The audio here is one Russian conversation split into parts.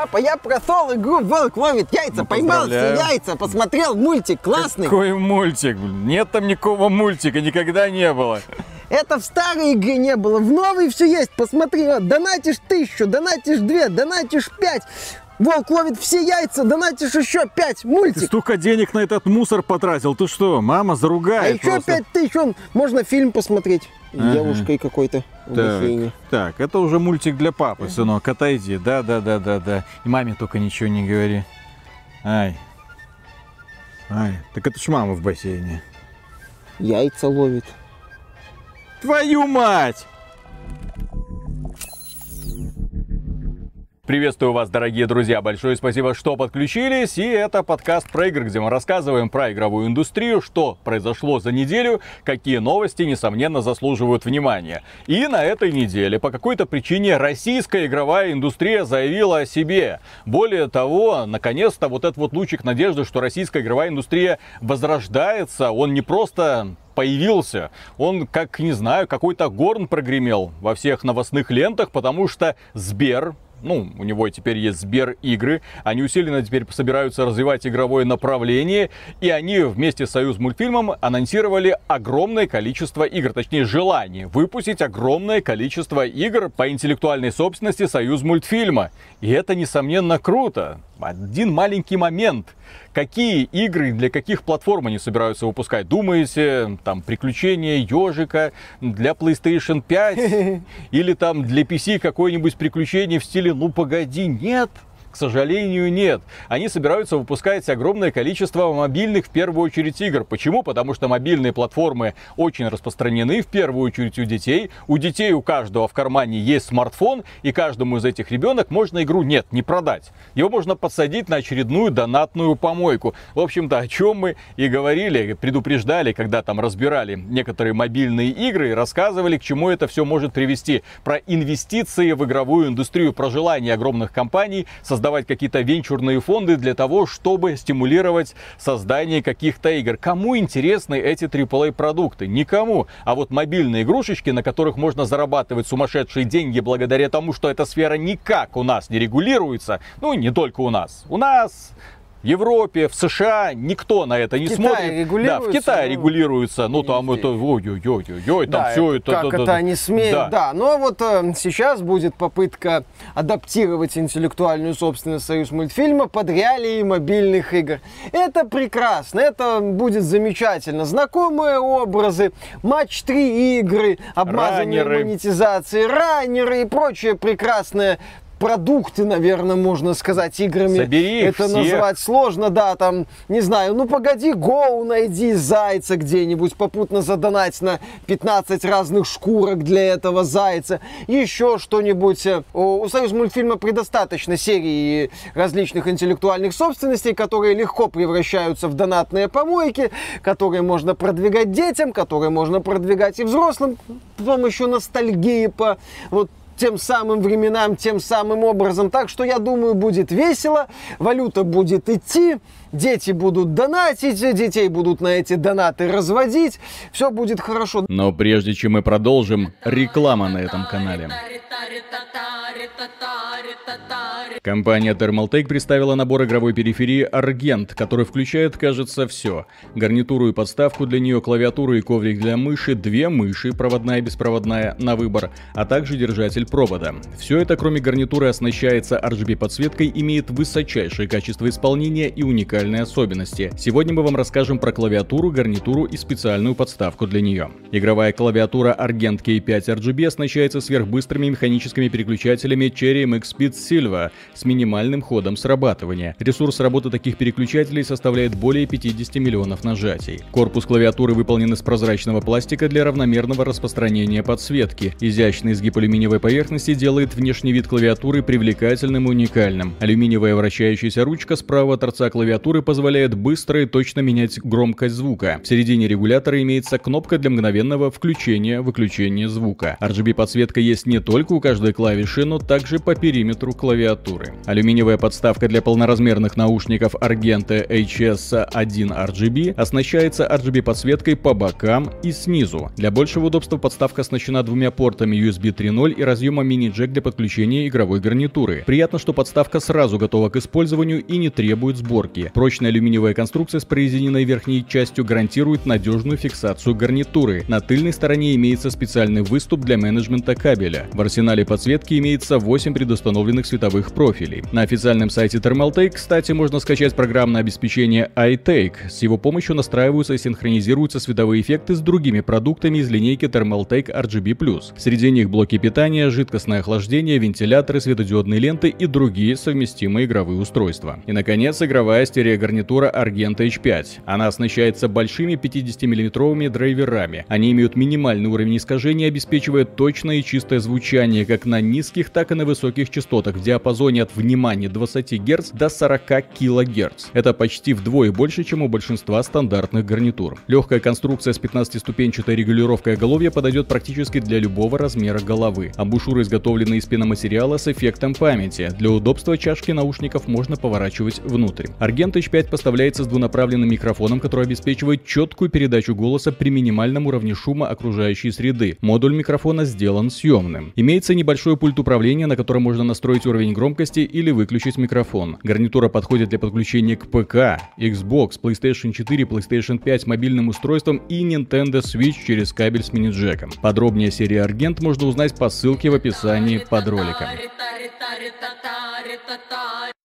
Папа, я прошел игру «Волк ловит яйца», Ну, поймал все яйца, посмотрел мультик, классный. Какой мультик? Нет там никакого мультика, никогда не было. Это в старой игре не было, в новой все есть. Посмотри, вот, донатишь тысячу, донатишь две, донатишь пять. Волк ловит все яйца, донатишь еще пять. Ты Мультик. столько денег на этот мусор потратил. Ты что, мама А заругает еще просто. пять тысяч, он, можно фильм посмотреть. С Ага. девушкой какой-то в Так, бассейне. так, это уже мультик для папы, сынок, отойди. Да, да, да, да, да. И маме только ничего не говори. Ай. Ай, так это ж мама в бассейне. Яйца ловит. Твою мать! Приветствую вас, дорогие друзья. Большое спасибо, что подключились. И это подкаст про игры, где мы рассказываем про игровую индустрию, что произошло за неделю, какие новости, несомненно, заслуживают внимания. И на этой неделе по какой-то причине российская игровая индустрия заявила о себе. Более того, наконец-то вот этот вот лучик надежды, что российская игровая индустрия возрождается, он не просто появился. Он, как, не знаю, какой-то горн прогремел во всех новостных лентах, потому что Сбер, ну, у него теперь есть Сбер игры, они усиленно теперь собираются развивать игровое направление, и они вместе с Союз мультфильмом анонсировали огромное количество игр, точнее желание выпустить огромное количество игр по интеллектуальной собственности Союз мультфильма. И это, несомненно, круто. Один маленький момент. Какие игры для каких платформ они собираются выпускать? Думаете, там, приключения ежика для PlayStation 5? Или там для PC какое-нибудь приключение в стиле «Ну погоди, нет». Сожалению, нет. Они собираются выпускать огромное количество мобильных, в первую очередь, игр. Почему? Потому что мобильные платформы очень распространены, в первую очередь, у детей. У детей у каждого в кармане есть смартфон, и каждому из этих ребенок можно игру, нет, не продать. Его можно подсадить на очередную донатную помойку. В общем-то, о чем мы и говорили, предупреждали, когда там разбирали некоторые мобильные игры и рассказывали, к чему это все может привести. Про инвестиции в игровую индустрию, про желание огромных компаний создавать какие-то венчурные фонды для того, чтобы стимулировать создание каких-то игр. Кому интересны эти AAA продукты? Никому. А вот мобильные игрушечки, на которых можно зарабатывать сумасшедшие деньги благодаря тому, что эта сфера никак у нас не регулируется, ну не только у нас. У нас в Европе, в США никто на это не Китае смотрит. Да, в регулируется, Китае ну, регулируется. Ну не там везде. это ой-ой-ой-ой, там Да, все это. как да, да, это да. они смеют, Да. да. Но вот э, сейчас будет попытка адаптировать интеллектуальную собственность Союз мультфильма под реалии мобильных игр. Это прекрасно, это будет замечательно. Знакомые образы, матч 3 игры, обмазанные Раннеры. монетизацией, раннеры и прочее прекрасное продукты, наверное, можно сказать, играми. Собери их Это всех. назвать сложно, да, там, не знаю, ну погоди, гоу найди зайца где-нибудь, попутно задонать на 15 разных шкурок для этого зайца, еще что-нибудь. Э, У, Союз мультфильма предостаточно серии различных интеллектуальных собственностей, которые легко превращаются в донатные помойки, которые можно продвигать детям, которые можно продвигать и взрослым, потом еще ностальгии по вот тем самым временам, тем самым образом. Так что я думаю, будет весело, валюта будет идти, дети будут донатить, детей будут на эти донаты разводить, все будет хорошо. Но прежде чем мы продолжим, реклама на этом канале. Компания Thermaltake представила набор игровой периферии Argent, который включает, кажется, все. Гарнитуру и подставку для нее, клавиатуру и коврик для мыши, две мыши, проводная и беспроводная, на выбор, а также держатель провода. Все это, кроме гарнитуры, оснащается RGB-подсветкой, имеет высочайшее качество исполнения и уникальные особенности. Сегодня мы вам расскажем про клавиатуру, гарнитуру и специальную подставку для нее. Игровая клавиатура Argent K5 RGB оснащается сверхбыстрыми механическими переключателями Cherry MX Speed Silva с минимальным ходом срабатывания. Ресурс работы таких переключателей составляет более 50 миллионов нажатий. Корпус клавиатуры выполнен из прозрачного пластика для равномерного распространения подсветки. Изящный изгиб алюминиевой поверхности делает внешний вид клавиатуры привлекательным и уникальным. Алюминиевая вращающаяся ручка с правого торца клавиатуры позволяет быстро и точно менять громкость звука. В середине регулятора имеется кнопка для мгновенного включения-выключения звука. RGB-подсветка есть не только у каждой клавиши, но также по периметру клавиатуры. Алюминиевая подставка для полноразмерных наушников Argente HS1 RGB оснащается RGB-подсветкой по бокам и снизу. Для большего удобства подставка оснащена двумя портами USB 3.0 и разъема мини-джек для подключения игровой гарнитуры. Приятно, что подставка сразу готова к использованию и не требует сборки. Прочная алюминиевая конструкция с прорезиненной верхней частью гарантирует надежную фиксацию гарнитуры. На тыльной стороне имеется специальный выступ для менеджмента кабеля. В арсенале подсветки имеется 8 предустановленных световых профилей. На официальном сайте Thermaltake, кстати, можно скачать программное обеспечение iTake. С его помощью настраиваются и синхронизируются световые эффекты с другими продуктами из линейки Thermaltake RGB+. Среди них блоки питания, жидкостное охлаждение, вентиляторы, светодиодные ленты и другие совместимые игровые устройства. И, наконец, игровая стереогарнитура Argenta H5. Она оснащается большими 50-мм драйверами. Они имеют минимальный уровень искажения, обеспечивая точное и чистое звучание как на низких, так и на высоких частотах в диапазоне от внимания 20 Гц до 40 кГц. Это почти вдвое больше, чем у большинства стандартных гарнитур. Легкая конструкция с 15-ступенчатой регулировкой оголовья подойдет практически для любого размера головы. Амбушюры изготовлены из пеноматериала с эффектом памяти. Для удобства чашки наушников можно поворачивать внутрь. Argent H5 поставляется с двунаправленным микрофоном, который обеспечивает четкую передачу голоса при минимальном уровне шума окружающей среды. Модуль микрофона сделан съемным. Имеется небольшой пульт управления, на котором можно настроить уровень громкости или выключить микрофон. Гарнитура подходит для подключения к ПК, Xbox, PlayStation 4, PlayStation 5 мобильным устройством и Nintendo Switch через кабель с мини-джеком. Подробнее о серии Argent можно узнать по ссылке в описании под роликом.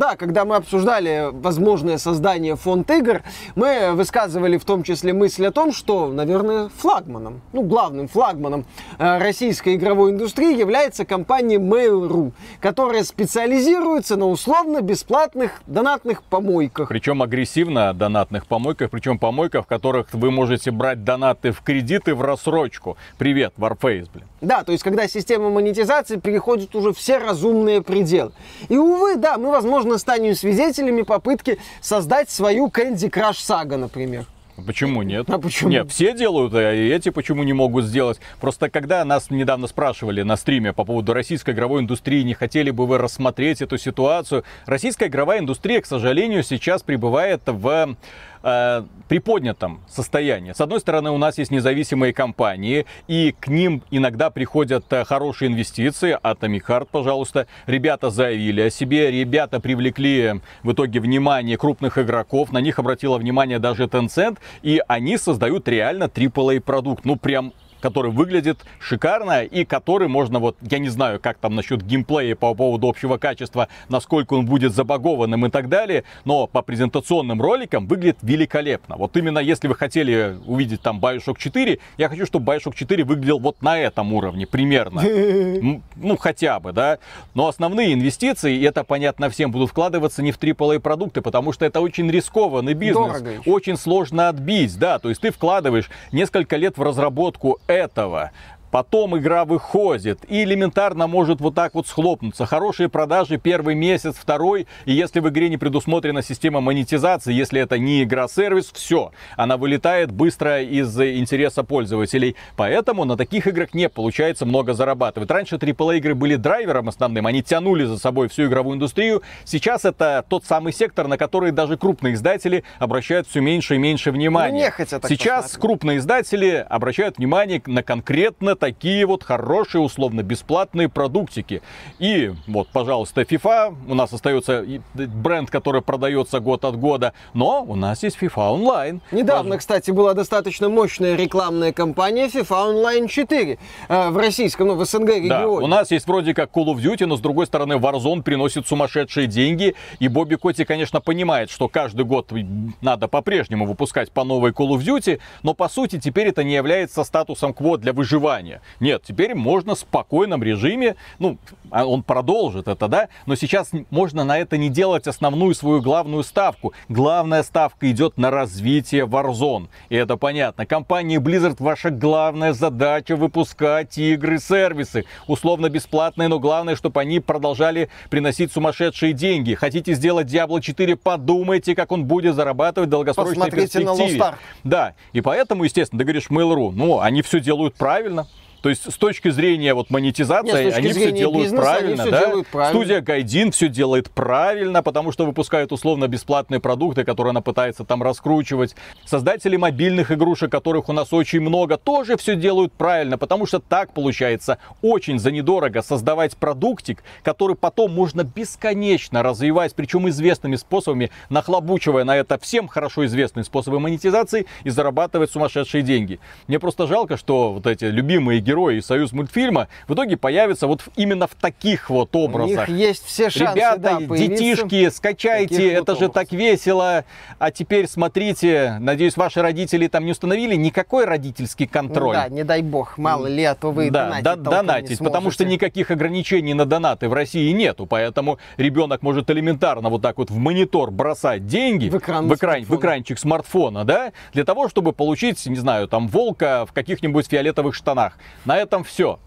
Да, когда мы обсуждали возможное создание фонд игр, мы высказывали в том числе мысль о том, что, наверное, флагманом, ну, главным флагманом э, российской игровой индустрии является компания Mail.ru, которая специализируется на условно-бесплатных донатных помойках. Причем агрессивно донатных помойках, причем помойках, в которых вы можете брать донаты в кредиты в рассрочку. Привет, Warface, блин. Да, то есть когда система монетизации переходит уже все разумные пределы. И, увы, да, мы, возможно, станем свидетелями попытки создать свою Candy Crush Saga, например. Почему нет? А почему? Нет, все делают, а эти почему не могут сделать? Просто когда нас недавно спрашивали на стриме по поводу российской игровой индустрии, не хотели бы вы рассмотреть эту ситуацию, российская игровая индустрия, к сожалению, сейчас пребывает в э, приподнятом состоянии. С одной стороны, у нас есть независимые компании, и к ним иногда приходят э, хорошие инвестиции. Atomic Heart, пожалуйста. Ребята заявили о себе, ребята привлекли в итоге внимание крупных игроков, на них обратила внимание даже Tencent, и они создают реально AAA продукт. Ну, прям который выглядит шикарно и который можно вот, я не знаю, как там насчет геймплея по поводу общего качества, насколько он будет забагованным и так далее, но по презентационным роликам выглядит великолепно. Вот именно если вы хотели увидеть там Bioshock 4, я хочу, чтобы Bioshock 4 выглядел вот на этом уровне примерно. Ну, хотя бы, да. Но основные инвестиции, и это понятно всем, будут вкладываться не в AAA продукты, потому что это очень рискованный бизнес. Дорого Очень сложно отбить, да. То есть ты вкладываешь несколько лет в разработку этого. Потом игра выходит и элементарно может вот так вот схлопнуться. Хорошие продажи первый месяц, второй. И если в игре не предусмотрена система монетизации, если это не игра-сервис, все. Она вылетает быстро из интереса пользователей. Поэтому на таких играх не получается много зарабатывать. Раньше AAA игры были драйвером основным, они тянули за собой всю игровую индустрию. Сейчас это тот самый сектор, на который даже крупные издатели обращают все меньше и меньше внимания. Ну, Сейчас крупные издатели обращают внимание на конкретно такие вот хорошие, условно, бесплатные продуктики. И вот, пожалуйста, FIFA. У нас остается бренд, который продается год от года. Но у нас есть FIFA Online. Недавно, кстати, была достаточно мощная рекламная кампания FIFA Online 4 э, в российском, ну, в СНГ Да, регионе. у нас есть вроде как Call of Duty, но с другой стороны Warzone приносит сумасшедшие деньги. И Бобби Коти, конечно, понимает, что каждый год надо по-прежнему выпускать по новой Call of Duty, но по сути теперь это не является статусом кво для выживания. Нет, теперь можно в спокойном режиме, ну, а он продолжит это, да, но сейчас можно на это не делать основную свою главную ставку. Главная ставка идет на развитие Warzone. И это понятно. Компания Blizzard, ваша главная задача выпускать игры, сервисы. Условно бесплатные, но главное, чтобы они продолжали приносить сумасшедшие деньги. Хотите сделать Diablo 4, подумайте, как он будет зарабатывать в долгосрочной Посмотрите на перспективе. Lost Ark. Да, и поэтому, естественно, ты говоришь Mail.ru, ну, они все делают правильно. То есть с точки зрения вот монетизации Нет, они все делают бизнеса, правильно, все да? делают правильно. Студия Гайдин все делает правильно, потому что выпускают условно бесплатные продукты, которые она пытается там раскручивать. Создатели мобильных игрушек, которых у нас очень много, тоже все делают правильно, потому что так получается очень за недорого создавать продуктик, который потом можно бесконечно развивать, причем известными способами, нахлобучивая на это всем хорошо известные способы монетизации и зарабатывать сумасшедшие деньги. Мне просто жалко, что вот эти любимые герои из Союз мультфильма в итоге появятся вот в- именно в таких вот У образах. них есть все шансы, Ребята, да, детишки, скачайте, таких вот это же образов. так весело. А теперь смотрите, надеюсь, ваши родители там не установили никакой родительский Ну контроль. да, не дай бог, мало ли, а то вы да, донатить да, донатить, потому что никаких ограничений на донаты в России нету, поэтому ребенок может элементарно вот так вот в монитор бросать деньги В экран в, экран- в смартфона. экранчик смартфона, да, для того, чтобы получить, не знаю, там волка в каких-нибудь фиолетовых штанах. На этом все.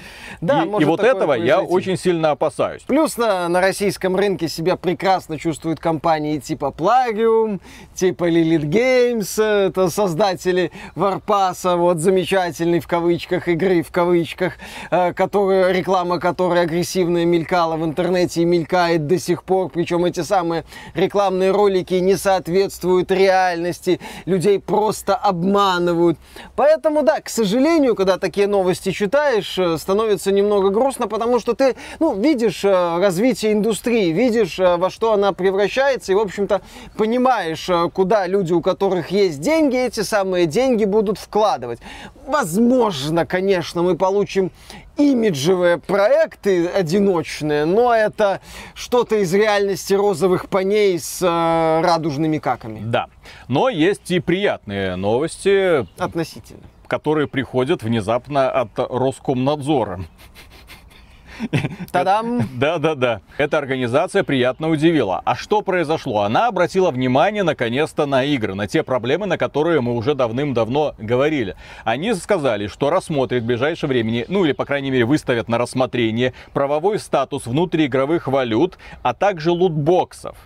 Да, и, и вот этого я произойти. очень сильно опасаюсь. Плюс на, на российском рынке себя прекрасно чувствуют компании типа Plagium, типа Lilith Games, э, это создатели Варпаса, вот замечательной в кавычках игры, в кавычках, э, которая, реклама которой агрессивно мелькала в интернете и мелькает до сих пор, причем эти самые рекламные ролики не соответствуют реальности, людей просто обманывают. Поэтому, да, к сожалению, когда такие новости читаешь, э, становится немного грустно, потому что ты, ну, видишь э, развитие индустрии, видишь, э, во что она превращается, и, в общем-то, понимаешь, э, куда люди, у которых есть деньги, эти самые деньги будут вкладывать. Возможно, конечно, мы получим имиджевые проекты одиночные, но это что-то из реальности розовых паней с э, радужными каками. Да. Но есть и приятные новости, Относительно. Которые приходят внезапно от Роскомнадзора. Та-дам! Да-да-да. Эта организация приятно удивила. А что произошло? Она обратила внимание наконец-то на игры, на те проблемы, на которые мы уже давным-давно говорили. Они сказали, что рассмотрят в ближайшее времени, ну или, по крайней мере, выставят на рассмотрение правовой статус внутриигровых валют, а также лутбоксов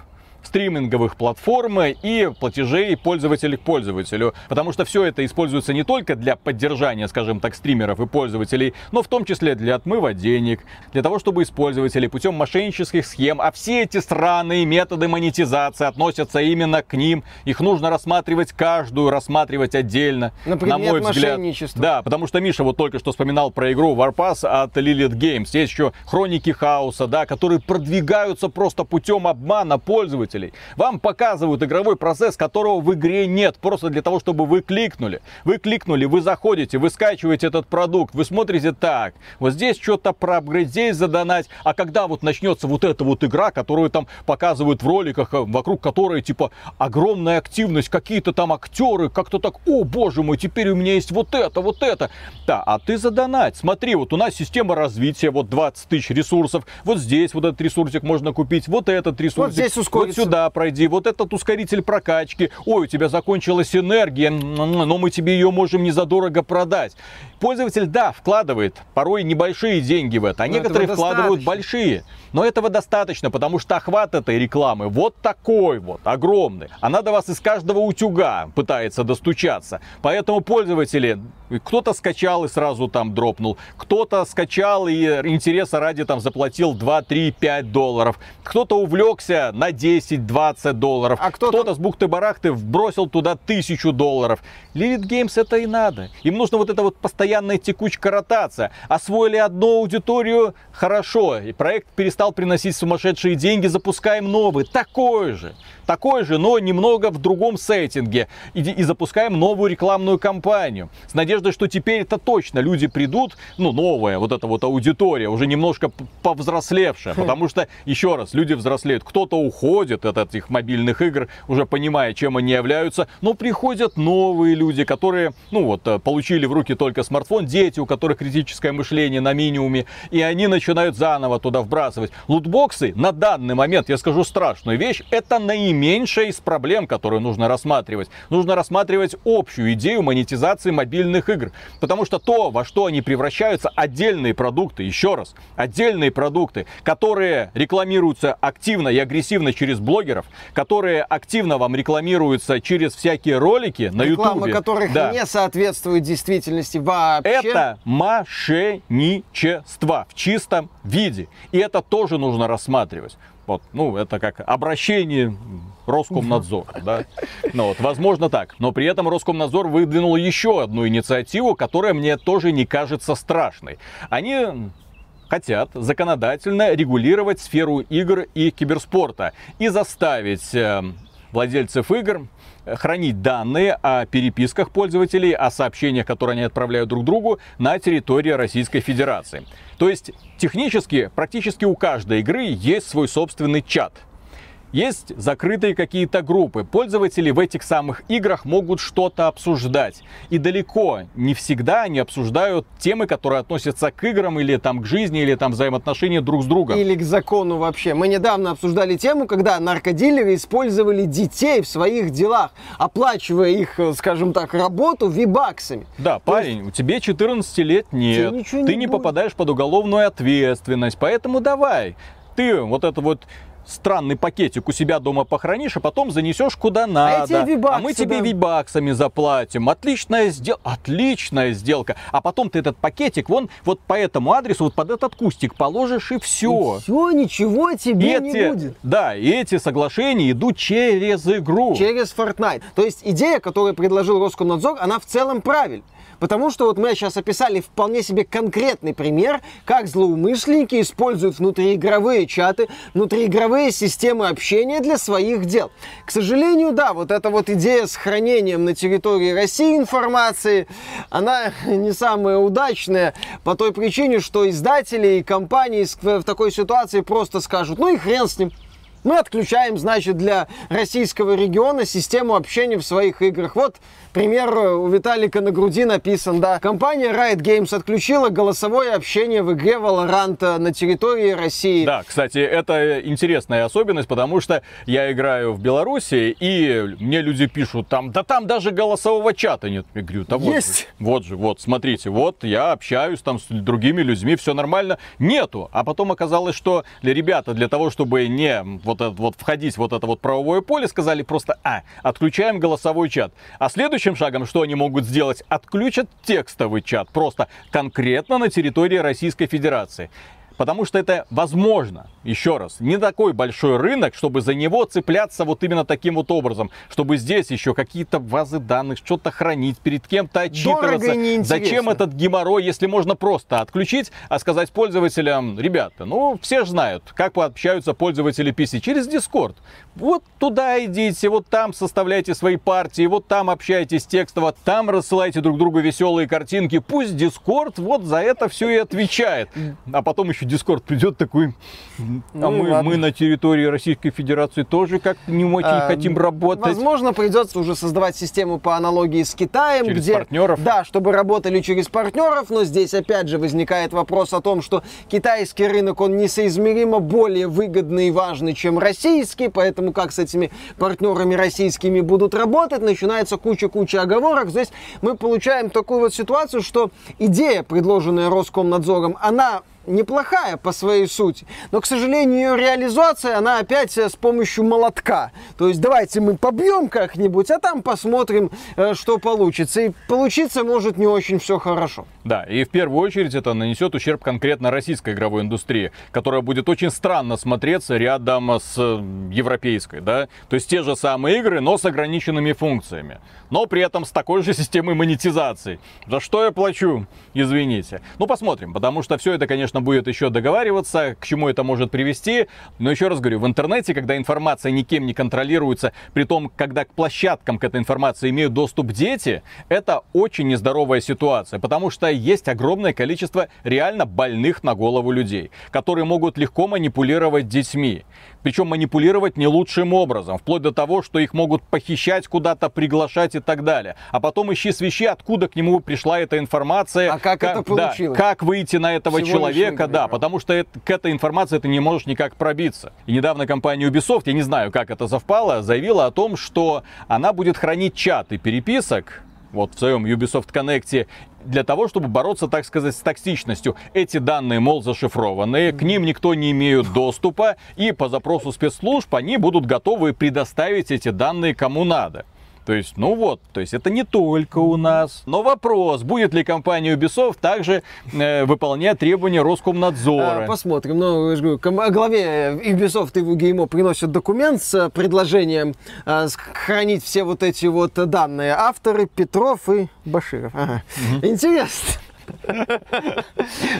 стриминговых платформ и платежей пользователя к пользователю. Потому что все это используется не только для поддержания, скажем так, стримеров и пользователей, но в том числе для отмыва денег, для того, чтобы использователи путем мошеннических схем, а все эти странные методы монетизации относятся именно к ним. Их нужно рассматривать каждую, рассматривать отдельно, На на мой взгляд. Да, потому что Миша вот только что вспоминал про игру Warpass от Lilith Games. Есть еще Хроники Хаоса, да, которые продвигаются просто путем обмана пользователей. Вам показывают игровой процесс, которого в игре нет, просто для того, чтобы вы кликнули. Вы кликнули, вы заходите, вы скачиваете этот продукт, вы смотрите так, вот здесь что-то проапгрейд, здесь задонать. А когда вот начнется вот эта вот игра, которую там показывают в роликах, э, вокруг которой типа огромная активность, какие-то там актеры, как-то так, о боже мой, теперь у меня есть вот это, вот это. Да, а ты задонать. Смотри, вот у нас система развития, вот 20 тысяч ресурсов, вот здесь вот этот ресурсик можно купить, вот этот ресурсик. здесь ускориться. Вот сюда пройди, вот этот ускоритель прокачки. Ой, у тебя закончилась энергия, но мы тебе ее можем незадорого продать. Пользователь, да, вкладывает порой небольшие деньги в это, а Но некоторые вкладывают достаточно. большие. Но этого достаточно, потому что охват этой рекламы вот такой вот, огромный. Она до вас из каждого утюга пытается достучаться. Поэтому пользователи, кто-то скачал и сразу там дропнул, кто-то скачал и интереса ради там заплатил 2, 3, 5 долларов, кто-то увлекся на 10, 20 долларов, А кто-то- кто-то с бухты-барахты вбросил туда тысячу долларов. Lilith Games это и надо. Им нужно вот эта вот постоянная текучка ротация. Освоили одну аудиторию, хорошо. И проект перестал приносить сумасшедшие деньги, запускаем новый, такой же. Такой же, но немного в другом сеттинге. И, и запускаем новую рекламную кампанию. С надеждой, что теперь это точно люди придут, ну, новая вот эта вот аудитория, уже немножко повзрослевшая. Потому что, еще раз, люди взрослеют. Кто-то уходит от этих мобильных игр, уже понимая, чем они являются. Но приходят новые люди, которые, ну вот, э, получили в руки только смартфон, дети, у которых критическое мышление на минимуме, и они начинают заново туда вбрасывать. Лутбоксы на данный момент, я скажу страшную вещь, это наименьшая из проблем, которую нужно рассматривать. Нужно рассматривать общую идею монетизации мобильных игр. Потому что то, во что они превращаются, отдельные продукты, еще раз, отдельные продукты, которые рекламируются активно и агрессивно через блогеров, которые активно вам рекламируются через всякие ролики на Реклама ютубе. которых Да. не соответствует действительности вообще. Это мошенничество в чистом виде. И это тоже нужно рассматривать. Вот, ну, это как обращение Роскомнадзора, да. Ну вот, возможно так. Но при этом Роскомнадзор выдвинул еще одну инициативу, которая мне тоже не кажется страшной. Они хотят законодательно регулировать сферу игр и киберспорта и заставить э, владельцев игр хранить данные о переписках пользователей, о сообщениях, которые они отправляют друг другу на территории Российской Федерации. То есть технически практически у каждой игры есть свой собственный чат – есть закрытые какие-то группы. Пользователи в этих самых играх могут что-то обсуждать. И далеко не всегда они обсуждают темы, которые относятся к играм или там к жизни, или там взаимоотношения друг с другом. Или к закону вообще. Мы недавно обсуждали тему, когда наркодилеры использовали детей в своих делах, оплачивая их, скажем так, работу вибаксами. Да, То парень, есть... у тебя 14 лет нет, ты не, не попадаешь под уголовную ответственность, поэтому давай, ты вот это вот странный пакетик у себя дома похоронишь, а потом занесешь куда надо. А, а мы тебе да. вибаксами заплатим. Отличная сделка. Отличная сделка. А потом ты этот пакетик вон вот по этому адресу, вот под этот кустик положишь и все. И все, ничего тебе эти, не будет. Да, и эти соглашения идут через игру. Через Fortnite. То есть идея, которую предложил Роскомнадзор, она в целом правильная. Потому что вот мы сейчас описали вполне себе конкретный пример, как злоумышленники используют внутриигровые чаты, внутриигровые системы общения для своих дел. К сожалению, да, вот эта вот идея с хранением на территории России информации, она не самая удачная по той причине, что издатели и компании в такой ситуации просто скажут, ну и хрен с ним, мы отключаем, значит, для российского региона систему общения в своих играх. Вот пример у Виталика на груди написан, да. Компания Riot Games отключила голосовое общение в игре Valorant на территории России. Да, кстати, это интересная особенность, потому что я играю в Беларуси, и мне люди пишут там, да там даже голосового чата нет. Я говорю, да вот Есть. Же, вот же, вот, смотрите, вот я общаюсь там с другими людьми, все нормально. Нету. А потом оказалось, что ребята, для того, чтобы не вот, это, вот входить вот это вот правовое поле, сказали просто, а, отключаем голосовой чат. А следующим шагом, что они могут сделать? Отключат текстовый чат, просто конкретно на территории Российской Федерации. Потому что это возможно. Еще раз, не такой большой рынок, чтобы за него цепляться вот именно таким вот образом. Чтобы здесь еще какие-то базы данных, что-то хранить, перед кем-то отчитываться. Зачем этот геморрой, если можно просто отключить, а сказать пользователям, ребята, ну все же знают, как общаются пользователи PC через Discord. Вот туда идите, вот там составляйте свои партии, вот там общайтесь текстово, там рассылайте друг другу веселые картинки. Пусть Discord вот за это все и отвечает. А потом еще Дискорд придет такой, а ну, мы, мы на территории Российской Федерации тоже как-то не очень а, хотим работать. Возможно, придется уже создавать систему по аналогии с Китаем. Через где, партнеров. Да, чтобы работали через партнеров, но здесь опять же возникает вопрос о том, что китайский рынок, он несоизмеримо более выгодный и важный, чем российский, поэтому как с этими партнерами российскими будут работать, начинается куча-куча оговорок. Здесь мы получаем такую вот ситуацию, что идея, предложенная Роскомнадзором, она неплохая по своей сути. Но, к сожалению, ее реализация, она опять э, с помощью молотка. То есть давайте мы побьем как-нибудь, а там посмотрим, э, что получится. И получиться может не очень все хорошо. Да, и в первую очередь это нанесет ущерб конкретно российской игровой индустрии, которая будет очень странно смотреться рядом с э, европейской, да. То есть те же самые игры, но с ограниченными функциями. Но при этом с такой же системой монетизации. За что я плачу? Извините. Ну, посмотрим, потому что все это, конечно, конечно, будет еще договариваться, к чему это может привести. Но еще раз говорю, в интернете, когда информация никем не контролируется, при том, когда к площадкам к этой информации имеют доступ дети, это очень нездоровая ситуация, потому что есть огромное количество реально больных на голову людей, которые могут легко манипулировать детьми. Причем манипулировать не лучшим образом, вплоть до того, что их могут похищать куда-то, приглашать и так далее. А потом ищи свищи, откуда к нему пришла эта информация. А как, как это получилось? Да, как выйти на этого Всего человека, да, потому что это, к этой информации ты не можешь никак пробиться. И недавно компания Ubisoft, я не знаю, как это совпало, заявила о том, что она будет хранить чаты переписок вот в своем Ubisoft Connect для того, чтобы бороться, так сказать, с токсичностью. Эти данные, мол, зашифрованные, к ним никто не имеет доступа, и по запросу спецслужб они будут готовы предоставить эти данные кому надо. То есть, ну вот, то есть это не только у нас. Но вопрос, будет ли компания Ubisoft также э, выполнять требования Роскомнадзора? А, посмотрим. Ну, я же говорю, ком- главе Ubisoft и WGMO приносят документ с э, предложением э, хранить все вот эти вот данные. Авторы Петров и Баширов. Ага. Интересно.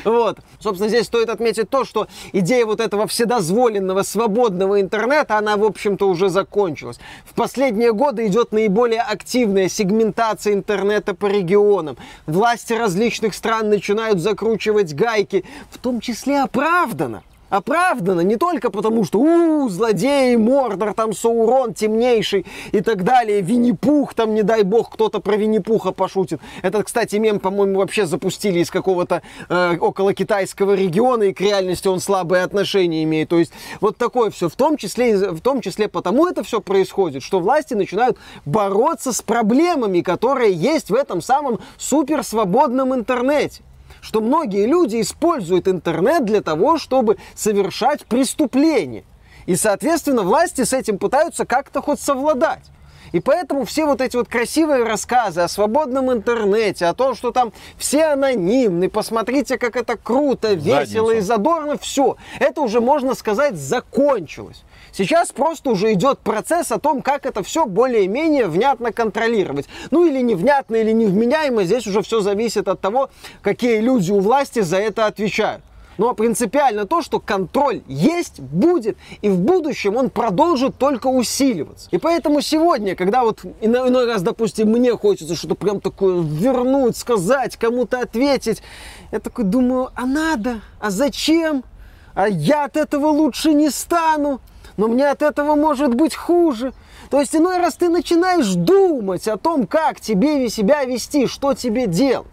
Вот. Собственно, здесь стоит отметить то, что идея вот этого вседозволенного, свободного интернета, она, в общем-то, уже закончилась. В последние годы идет наиболее активная сегментация интернета по регионам. Власти различных стран начинают закручивать гайки, в том числе оправданно оправдано не только потому, что у, злодеи, Мордор, там Саурон темнейший и так далее, Винни-Пух, там, не дай бог, кто-то про Винни-Пуха пошутит. Этот, кстати, мем, по-моему, вообще запустили из какого-то э, около китайского региона, и к реальности он слабые отношения имеет. То есть вот такое все, в том числе, в том числе потому это все происходит, что власти начинают бороться с проблемами, которые есть в этом самом суперсвободном интернете что многие люди используют интернет для того, чтобы совершать преступления. И, соответственно, власти с этим пытаются как-то хоть совладать. И поэтому все вот эти вот красивые рассказы о свободном интернете, о том, что там все анонимны, посмотрите, как это круто, весело Задницу. и задорно, все, это уже, можно сказать, закончилось. Сейчас просто уже идет процесс о том, как это все более-менее внятно контролировать. Ну или невнятно, или невменяемо, здесь уже все зависит от того, какие люди у власти за это отвечают. Но принципиально то, что контроль есть, будет, и в будущем он продолжит только усиливаться. И поэтому сегодня, когда вот иной, иной раз, допустим, мне хочется что-то прям такое вернуть, сказать, кому-то ответить, я такой думаю, а надо? А зачем? А я от этого лучше не стану но мне от этого может быть хуже. То есть иной раз ты начинаешь думать о том, как тебе себя вести, что тебе делать.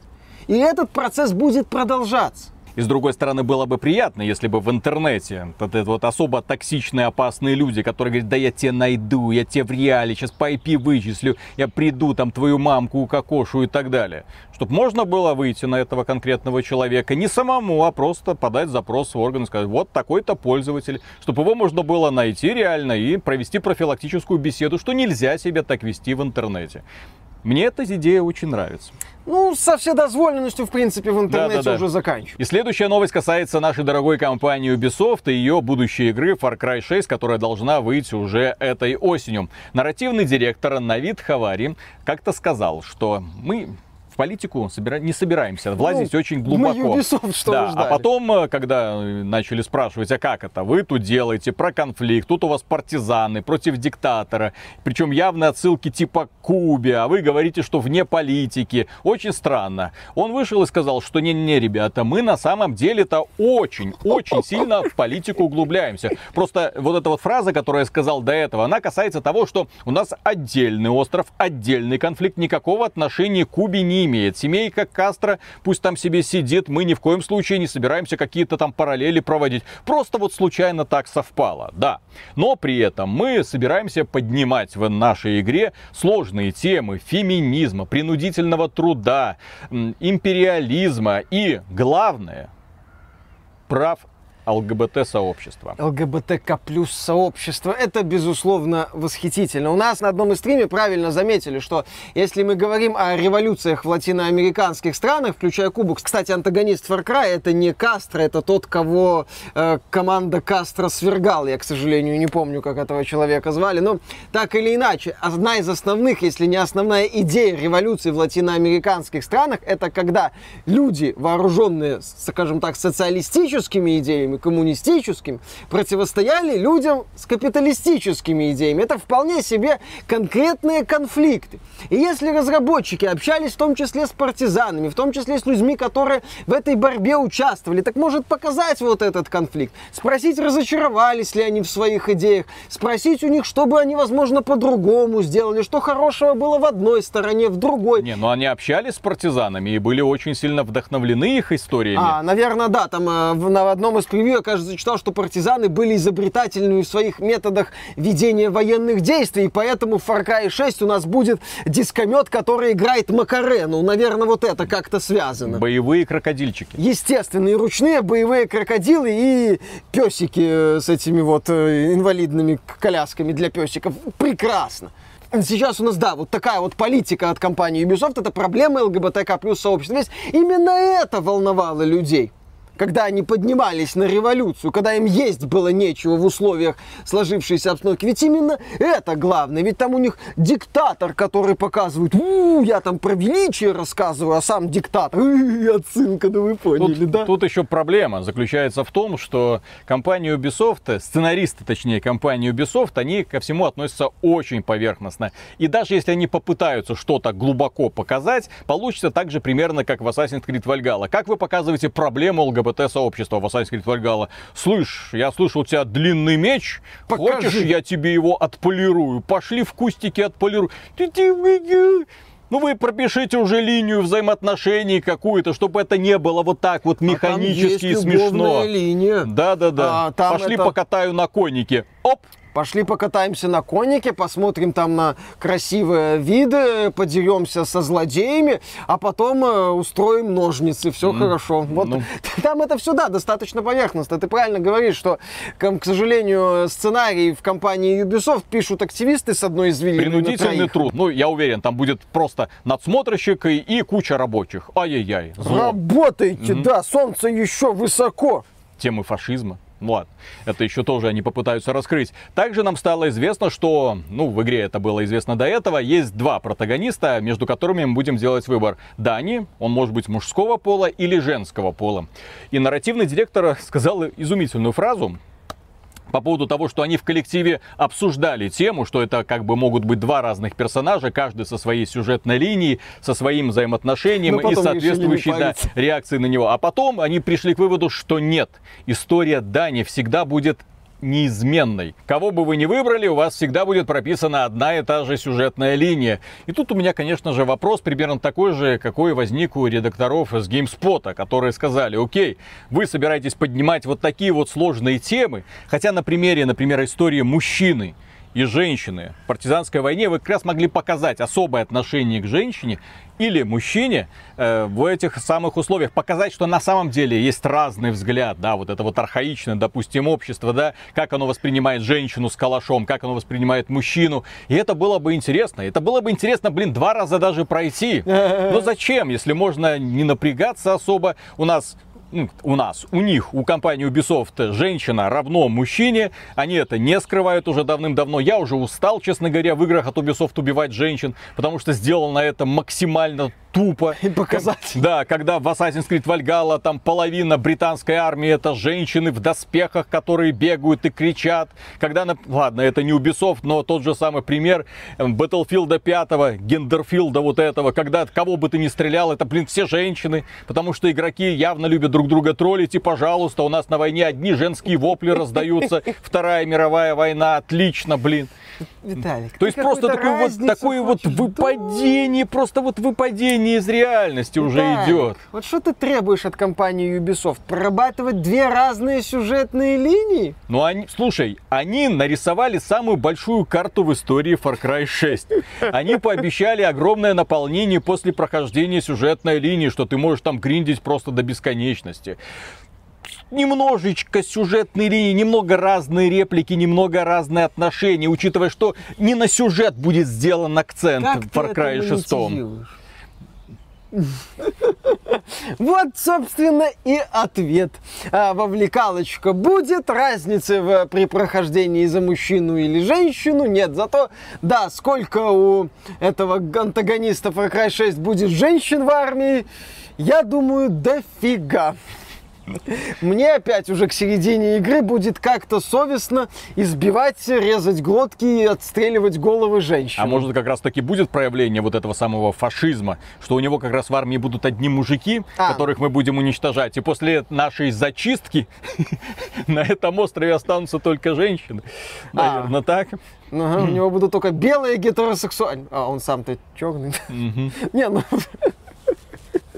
И этот процесс будет продолжаться. И с другой стороны, было бы приятно, если бы в интернете вот это вот особо токсичные, опасные люди, которые говорят, да я тебя найду, я тебя в реале, сейчас по IP вычислю, я приду, там твою мамку укокошу и так далее. Чтобы можно было выйти на этого конкретного человека не самому, а просто подать запрос в орган и сказать, вот такой-то пользователь, чтобы его можно было найти реально и провести профилактическую беседу, что нельзя себя так вести в интернете. Мне эта идея очень нравится. Ну, со вседозволенностью, в принципе, в интернете да, да, да. уже заканчиваю. И следующая новость касается нашей дорогой компании Ubisoft и ее будущей игры Far Cry 6, которая должна выйти уже этой осенью. Нарративный директор Навид Хавари как-то сказал, что мы политику собира... не собираемся влазить ну, очень глубоко. Мы Ubisoft, что да. А потом, э, когда начали спрашивать, а как это, вы тут делаете про конфликт, тут у вас партизаны против диктатора, причем явные отсылки типа Кубе, а вы говорите, что вне политики. Очень странно. Он вышел и сказал, что не-не, ребята, мы на самом деле-то очень-очень сильно в политику углубляемся. Просто вот эта вот фраза, которую я сказал до этого, она касается того, что у нас отдельный остров, отдельный конфликт, никакого отношения к Кубе не имеет имеет. Семейка Кастро пусть там себе сидит, мы ни в коем случае не собираемся какие-то там параллели проводить. Просто вот случайно так совпало, да. Но при этом мы собираемся поднимать в нашей игре сложные темы феминизма, принудительного труда, империализма и, главное, прав ЛГБТ-сообщества. ЛГБТК плюс сообщество. Это, безусловно, восхитительно. У нас на одном из стриме правильно заметили, что если мы говорим о революциях в латиноамериканских странах, включая Кубу, кстати, антагонист Far это не Кастро, это тот, кого э, команда Кастро свергал. Я, к сожалению, не помню, как этого человека звали. Но так или иначе, одна из основных, если не основная идея революции в латиноамериканских странах, это когда люди, вооруженные, скажем так, социалистическими идеями, коммунистическим, противостояли людям с капиталистическими идеями. Это вполне себе конкретные конфликты. И если разработчики общались в том числе с партизанами, в том числе с людьми, которые в этой борьбе участвовали, так может показать вот этот конфликт, спросить, разочаровались ли они в своих идеях, спросить у них, что бы они, возможно, по-другому сделали, что хорошего было в одной стороне, в другой. Не, ну они общались с партизанами и были очень сильно вдохновлены их историями. А, наверное, да, там э, на одном из превью я, кажется, читал, что партизаны были изобретательными в своих методах ведения военных действий, и поэтому в Far Cry 6 у нас будет дискомет, который играет Макарену. Наверное, вот это как-то связано. Боевые крокодильчики. Естественно, и ручные боевые крокодилы, и песики э, с этими вот э, инвалидными колясками для песиков. Прекрасно. Сейчас у нас, да, вот такая вот политика от компании Ubisoft, это проблема ЛГБТК плюс сообщества. Ведь именно это волновало людей когда они поднимались на революцию, когда им есть было нечего в условиях сложившейся обстановки. Ведь именно это главное. Ведь там у них диктатор, который показывает, у я там про величие рассказываю, а сам диктатор, отсылка, да вы поняли, тут, да? Тут еще проблема заключается в том, что компания Ubisoft, сценаристы, точнее, компании Ubisoft, они ко всему относятся очень поверхностно. И даже если они попытаются что-то глубоко показать, получится так же примерно, как в Assassin's Creed Valhalla. Как вы показываете проблему ЛГБТ ЛГБТ-сообщества в Assassin's Creed Valhalla. Слышь, я слышал, у тебя длинный меч. Покажи. Хочешь, я тебе его отполирую? Пошли в кустики отполирую. Ну вы пропишите уже линию взаимоотношений какую-то, чтобы это не было вот так вот механически а и смешно. линия. Да, да, да. А, Пошли это... покатаю на конике. Оп, Пошли покатаемся на конике, посмотрим там на красивые виды, подеремся со злодеями, а потом э, устроим ножницы. Все mm. хорошо. Вот ну. там это все, да, достаточно поверхностно. Ты правильно говоришь, что, к, к сожалению, сценарий в компании Ubisoft пишут активисты с одной из великих. Принудительный труд. Ну, я уверен, там будет просто надсмотрщик и, и куча рабочих. Ай-яй-яй. Работайте, mm-hmm. да, солнце еще высоко. Темы фашизма. Ну ладно, это еще тоже они попытаются раскрыть. Также нам стало известно, что, ну, в игре это было известно до этого, есть два протагониста, между которыми мы будем делать выбор. Дани, он может быть мужского пола или женского пола. И нарративный директор сказал изумительную фразу, по поводу того, что они в коллективе обсуждали тему, что это как бы могут быть два разных персонажа, каждый со своей сюжетной линией, со своим взаимоотношением и соответствующей да, реакцией на него. А потом они пришли к выводу, что нет, история Дани всегда будет неизменной. Кого бы вы ни выбрали, у вас всегда будет прописана одна и та же сюжетная линия. И тут у меня, конечно же, вопрос примерно такой же, какой возник у редакторов из GameSpot, которые сказали, окей, вы собираетесь поднимать вот такие вот сложные темы, хотя на примере, например, истории мужчины, и женщины в партизанской войне вы как раз могли показать особое отношение к женщине или мужчине э, в этих самых условиях показать, что на самом деле есть разный взгляд, да, вот это вот архаичное, допустим, общество, да, как оно воспринимает женщину с калашом, как оно воспринимает мужчину. И это было бы интересно. Это было бы интересно, блин, два раза даже пройти. Но зачем, если можно не напрягаться особо? У нас ну, у нас, у них, у компании Ubisoft женщина равно мужчине. Они это не скрывают уже давным-давно. Я уже устал, честно говоря, в играх от Ubisoft убивать женщин, потому что сделано это максимально тупо. И показать. Да, когда в Assassin's Creed Valhalla там половина британской армии это женщины в доспехах, которые бегают и кричат. Когда, ладно, это не Ubisoft, но тот же самый пример Battlefield 5, Гендерфилда вот этого, когда кого бы ты ни стрелял, это, блин, все женщины, потому что игроки явно любят друг друга троллить, и, пожалуйста, у нас на войне одни женские вопли раздаются, Вторая мировая война, отлично, блин. Виталик, То есть просто такое вот, такое вот выпадение, просто вот выпадение из реальности уже идет. Вот что ты требуешь от компании Ubisoft? Прорабатывать две разные сюжетные линии? Ну, они, слушай, они нарисовали самую большую карту в истории Far Cry 6. Они пообещали огромное наполнение после прохождения сюжетной линии, что ты можешь там гриндить просто до бесконечности немножечко сюжетной линии, немного разные реплики, немного разные отношения, учитывая, что не на сюжет будет сделан акцент как в Far Cry 6. Вот, собственно, и ответ. А, вовлекалочка будет, разницы в, при прохождении за мужчину или женщину нет. Зато, да, сколько у этого антагониста Far Cry 6 будет женщин в армии, я думаю, дофига. Мне опять уже к середине игры будет как-то совестно избивать, резать глотки и отстреливать головы женщин. А может как раз таки будет проявление вот этого самого фашизма, что у него как раз в армии будут одни мужики, а. которых мы будем уничтожать, и после нашей зачистки на этом острове останутся только женщины. А. Наверное, так. Ага, у него будут только белые гетеросексуальные. А он сам-то черный. Не, ну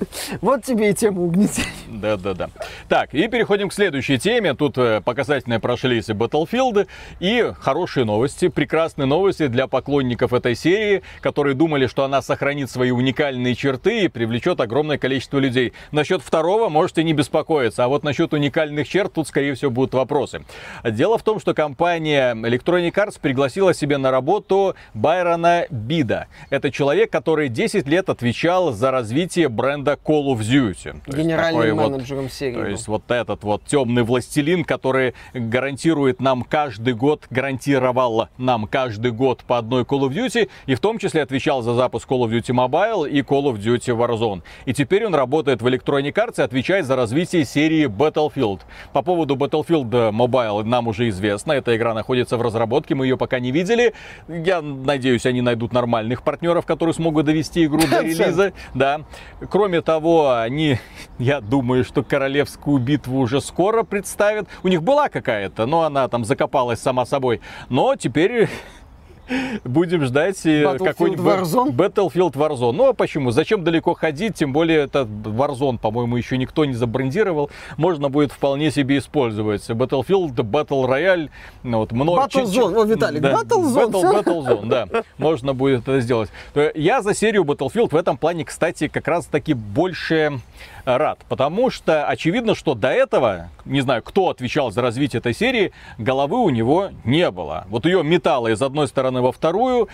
Вот тебе и тема угнетения. Да-да-да. Так, и переходим к следующей теме. Тут э, показательные прошлись и Battlefield, и хорошие новости, прекрасные новости для поклонников этой серии, которые думали, что она сохранит свои уникальные черты и привлечет огромное количество людей. Насчет второго можете не беспокоиться, а вот насчет уникальных черт тут, скорее всего, будут вопросы. Дело в том, что компания Electronic Arts пригласила себе на работу Байрона Бида. Это человек, который 10 лет отвечал за развитие бренда Call of Duty. То Генеральным менеджером вот, серии. То есть вот этот вот темный властелин, который гарантирует нам каждый год, гарантировал нам каждый год по одной Call of Duty, и в том числе отвечал за запуск Call of Duty Mobile и Call of Duty Warzone. И теперь он работает в Electronic Arts и отвечает за развитие серии Battlefield. По поводу Battlefield Mobile нам уже известно, эта игра находится в разработке, мы ее пока не видели. Я надеюсь, они найдут нормальных партнеров, которые смогут довести игру до релиза. Да. Кроме того, они, я думаю, что королевскую битву уже скоро представят. У них была какая-то, но она там закопалась сама собой. Но теперь Будем ждать э, какой-нибудь Warzone? Battlefield Warzone. Ну а почему? Зачем далеко ходить? Тем более это Warzone, по-моему, еще никто не забрендировал. Можно будет вполне себе использовать. Battlefield, Battle Royale. Ну, вот, много... Battlezone. О, Виталик, да. Battlezone. Battle, Battlezone, да. Можно будет это сделать. Я за серию Battlefield в этом плане, кстати, как раз таки больше рад, потому что очевидно, что до этого, не знаю, кто отвечал за развитие этой серии, головы у него не было. Вот ее метало из одной стороны во вторую,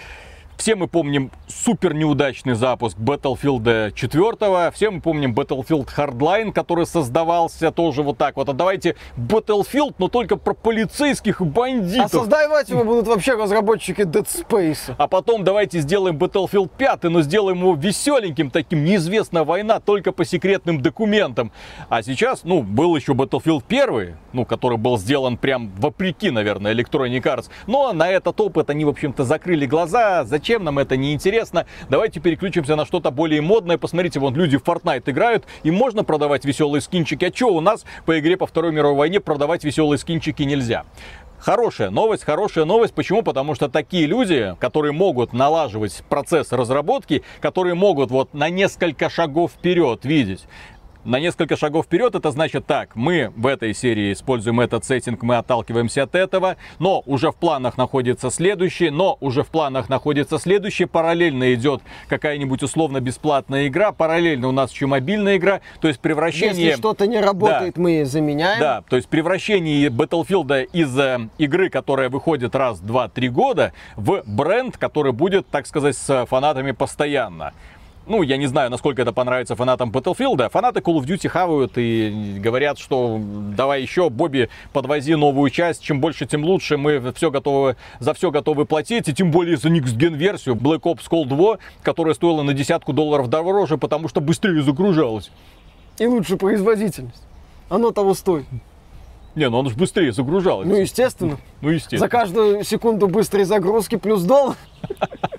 все мы помним супер неудачный запуск Battlefield 4. Все мы помним Battlefield Hardline, который создавался тоже вот так вот. А давайте Battlefield, но только про полицейских и бандитов. А создавать его будут вообще разработчики Dead Space. А потом давайте сделаем Battlefield 5, но сделаем его веселеньким таким. Неизвестная война только по секретным документам. А сейчас, ну, был еще Battlefield 1, ну, который был сделан прям вопреки, наверное, Electronic Arts. Но на этот опыт они, в общем-то, закрыли глаза. Зачем зачем нам это не интересно. Давайте переключимся на что-то более модное. Посмотрите, вон люди в Fortnite играют, и можно продавать веселые скинчики. А что у нас по игре по Второй мировой войне продавать веселые скинчики нельзя? Хорошая новость, хорошая новость. Почему? Потому что такие люди, которые могут налаживать процесс разработки, которые могут вот на несколько шагов вперед видеть, на несколько шагов вперед. Это значит так, мы в этой серии используем этот сеттинг, мы отталкиваемся от этого, но уже в планах находится следующий, но уже в планах находится следующий, параллельно идет какая-нибудь условно бесплатная игра, параллельно у нас еще мобильная игра, то есть превращение... Если что-то не работает, да, мы заменяем. Да, то есть превращение Battlefield из э, игры, которая выходит раз, два, три года, в бренд, который будет, так сказать, с фанатами постоянно. Ну, я не знаю, насколько это понравится фанатам Battlefield. Фанаты Call of Duty хавают и говорят, что давай еще, Бобби, подвози новую часть. Чем больше, тем лучше. Мы все готовы, за все готовы платить. И тем более за Next Gen версию Black Ops Cold 2, которая стоила на десятку долларов дороже, потому что быстрее загружалась. И лучше производительность. Оно того стоит. Не, ну оно же быстрее загружалось. Ну, естественно. Ну, естественно. За каждую секунду быстрой загрузки плюс доллар.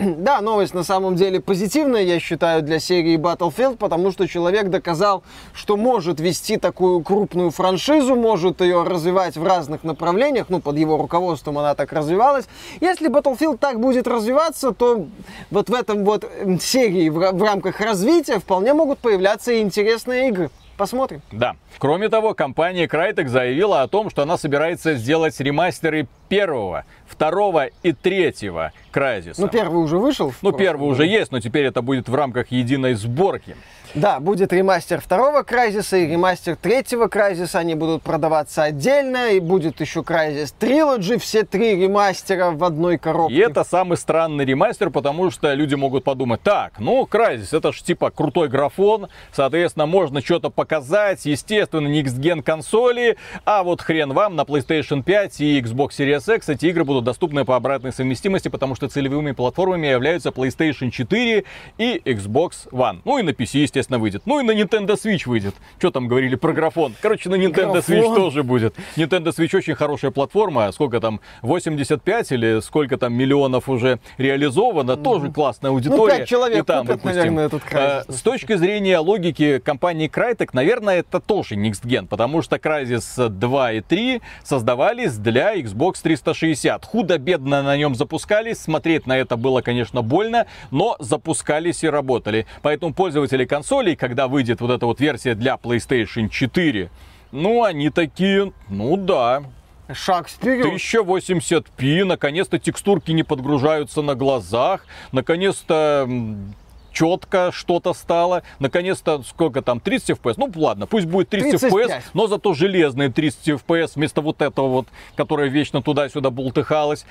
Да, новость на самом деле позитивная, я считаю, для серии Battlefield, потому что человек доказал, что может вести такую крупную франшизу, может ее развивать в разных направлениях, ну, под его руководством она так развивалась. Если Battlefield так будет развиваться, то вот в этом вот серии в, в рамках развития вполне могут появляться интересные игры. Посмотрим. Да. Кроме того, компания Crytek заявила о том, что она собирается сделать ремастеры первого, второго и третьего Crysis. Ну, первый уже вышел. Ну, первый уже есть, но теперь это будет в рамках единой сборки. Да, будет ремастер второго Крайзиса и ремастер третьего Крайзиса. Они будут продаваться отдельно. И будет еще Крайзис Trilogy. Все три ремастера в одной коробке. И это самый странный ремастер, потому что люди могут подумать, так, ну, Крайзис, это ж типа крутой графон. Соответственно, можно что-то показать. Естественно, Next Gen консоли. А вот хрен вам, на PlayStation 5 и Xbox Series X эти игры будут доступны по обратной совместимости, потому что целевыми платформами являются PlayStation 4 и Xbox One. Ну и на PC, естественно естественно, выйдет. Ну и на Nintendo Switch выйдет. Что там говорили про графон? Короче, на Nintendo графон. Switch тоже будет. Nintendo Switch очень хорошая платформа. Сколько там, 85 или сколько там миллионов уже реализовано. Mm. Тоже классная ну, аудитория. Ну, 5 человек и там, купят, допустим, наверное, этот Crysis. С точки зрения логики компании Crytek, наверное, это тоже Next Gen, потому что Crysis 2 и 3 создавались для Xbox 360. Худо-бедно на нем запускались. Смотреть на это было, конечно, больно, но запускались и работали. Поэтому пользователи консоли консолей, когда выйдет вот эта вот версия для PlayStation 4, ну, они такие, ну да, Шаг вперед. 1080p, наконец-то текстурки не подгружаются на глазах, наконец-то четко что-то стало. Наконец-то, сколько там, 30 FPS? Ну ладно, пусть будет 30 35. FPS, но зато железные 30 FPS вместо вот этого вот, которое вечно туда-сюда бултыхалось.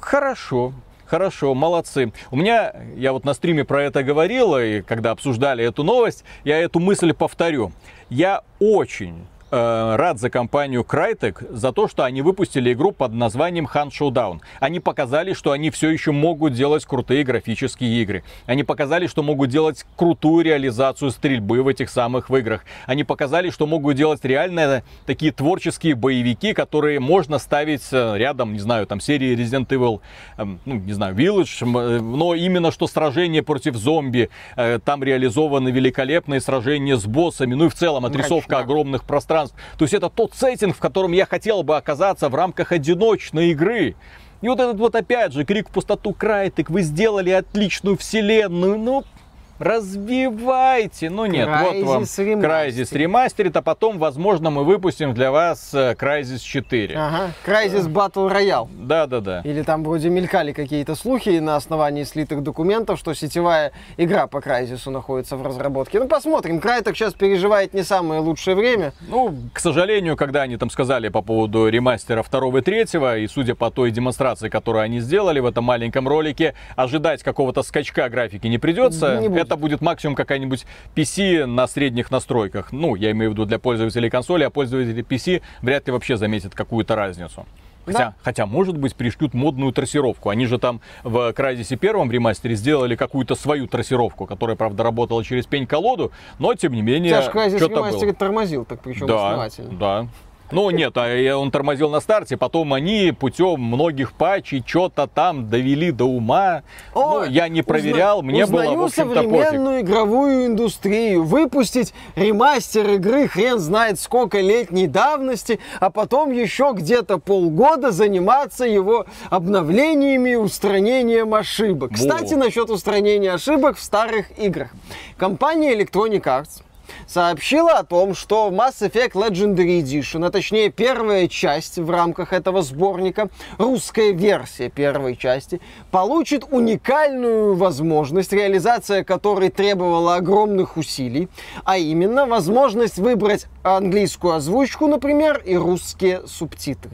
Хорошо. Хорошо, молодцы. У меня, я вот на стриме про это говорил, и когда обсуждали эту новость, я эту мысль повторю. Я очень э, рад за компанию Crytek за то, что они выпустили игру под названием Hunt Showdown. Они показали, что они все еще могут делать крутые графические игры. Они показали, что могут делать крутую реализацию стрельбы в этих самых в играх. Они показали, что могут делать реально такие творческие боевики, которые можно ставить э, рядом, не знаю, там серии Resident Evil, э, ну, не знаю, Village, э, но именно что сражение против зомби, э, там реализованы великолепные сражения с боссами, ну и в целом отрисовка Мрачно. огромных пространств. То есть это тот сеттинг, в котором я хотел бы оказаться в рамках одиночной игры. И вот этот вот опять же крик в пустоту Крайтек, вы сделали отличную вселенную, ну развивайте. Ну нет, вот вам Crysis Crysis ремастерит, а потом, возможно, мы выпустим для вас э, Crysis 4. Ага. Crysis Battle Royale. Да-да-да. Или там вроде мелькали какие-то слухи на основании слитых документов, что сетевая игра по Крайзису находится в разработке. Ну, посмотрим. Крайтек сейчас переживает не самое лучшее время. Ну, к сожалению, когда они там сказали по поводу ремастера второго и третьего, и судя по той демонстрации, которую они сделали в этом маленьком ролике, ожидать какого-то скачка графики не придется. Не будет. Это будет максимум какая-нибудь PC на средних настройках. Ну, я имею в виду для пользователей консоли, а пользователи PC вряд ли вообще заметят какую-то разницу. Хотя, Да. хотя, может быть, пришлют модную трассировку. Они же там в Крайзисе первом ремастере сделали какую-то свою трассировку, которая, правда, работала через пень-колоду, но, тем не менее, Crysis что-то было. ремастерит тормозил, так причем Да, основательно. да. Ну нет, а он тормозил на старте, потом они путем многих патчей что-то там довели до ума. ну, я не проверял, Узна- мне было, в узнаю общем-то, пофиг. современную игровую индустрию. Выпустить ремастер игры хрен знает сколько летней давности, а потом еще где-то полгода заниматься его обновлениями и устранением ошибок. Во. Кстати, насчет устранения ошибок в старых играх. Компания Electronic Arts сообщила о том, что Mass Effect Legendary Edition, а точнее первая часть в рамках этого сборника, русская версия первой части, получит уникальную возможность, реализация которой требовала огромных усилий, а именно возможность выбрать английскую озвучку, например, и русские субтитры.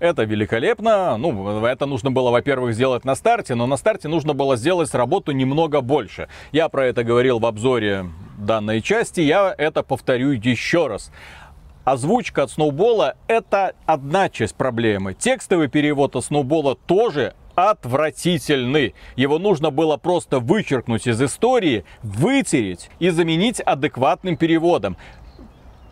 Это великолепно. Ну, это нужно было, во-первых, сделать на старте, но на старте нужно было сделать работу немного больше. Я про это говорил в обзоре данной части, я это повторю еще раз. Озвучка от Сноубола это одна часть проблемы. Текстовый перевод от Сноубола тоже отвратительный. Его нужно было просто вычеркнуть из истории, вытереть и заменить адекватным переводом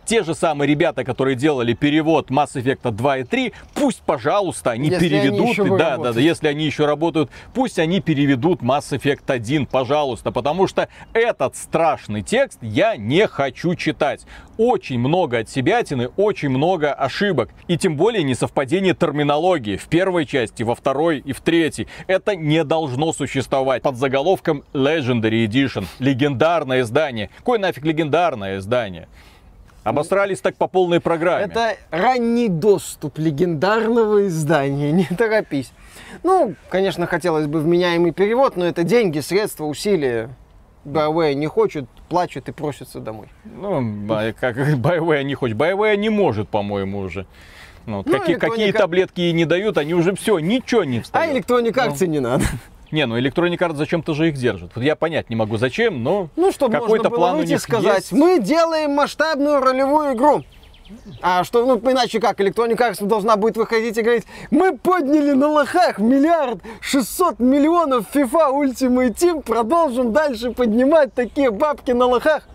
те же самые ребята, которые делали перевод Mass Effect 2 и 3, пусть, пожалуйста, они Если они переведут, еще да, да, да, если они еще работают, пусть они переведут Mass Effect 1, пожалуйста, потому что этот страшный текст я не хочу читать. Очень много от себятины, очень много ошибок. И тем более несовпадение терминологии в первой части, во второй и в третьей. Это не должно существовать под заголовком Legendary Edition. Легендарное издание. Какое нафиг легендарное издание? Обосрались так по полной программе. Это ранний доступ легендарного издания, не торопись. Ну, конечно, хотелось бы вменяемый перевод, но это деньги, средства, усилия. BioWare не хочет, плачет и просится домой. Ну, как BioWare не хочет. BioWare не может, по-моему, уже. Ну, Ну, какие, какие таблетки ей не дают, они уже все, ничего не А встают. Electronic Ну. Arts не надо. Не, ну Electronic Arts зачем-то же их держит. Вот я понять не могу, зачем, но Ну, можно какой-то план у них сказать, есть. мы делаем масштабную ролевую игру. А что, ну, иначе как, Electronic Arts должна будет выходить и говорить, мы подняли на лохах миллиард шестьсот миллионов FIFA Ultimate Team, продолжим дальше поднимать такие бабки на лохах.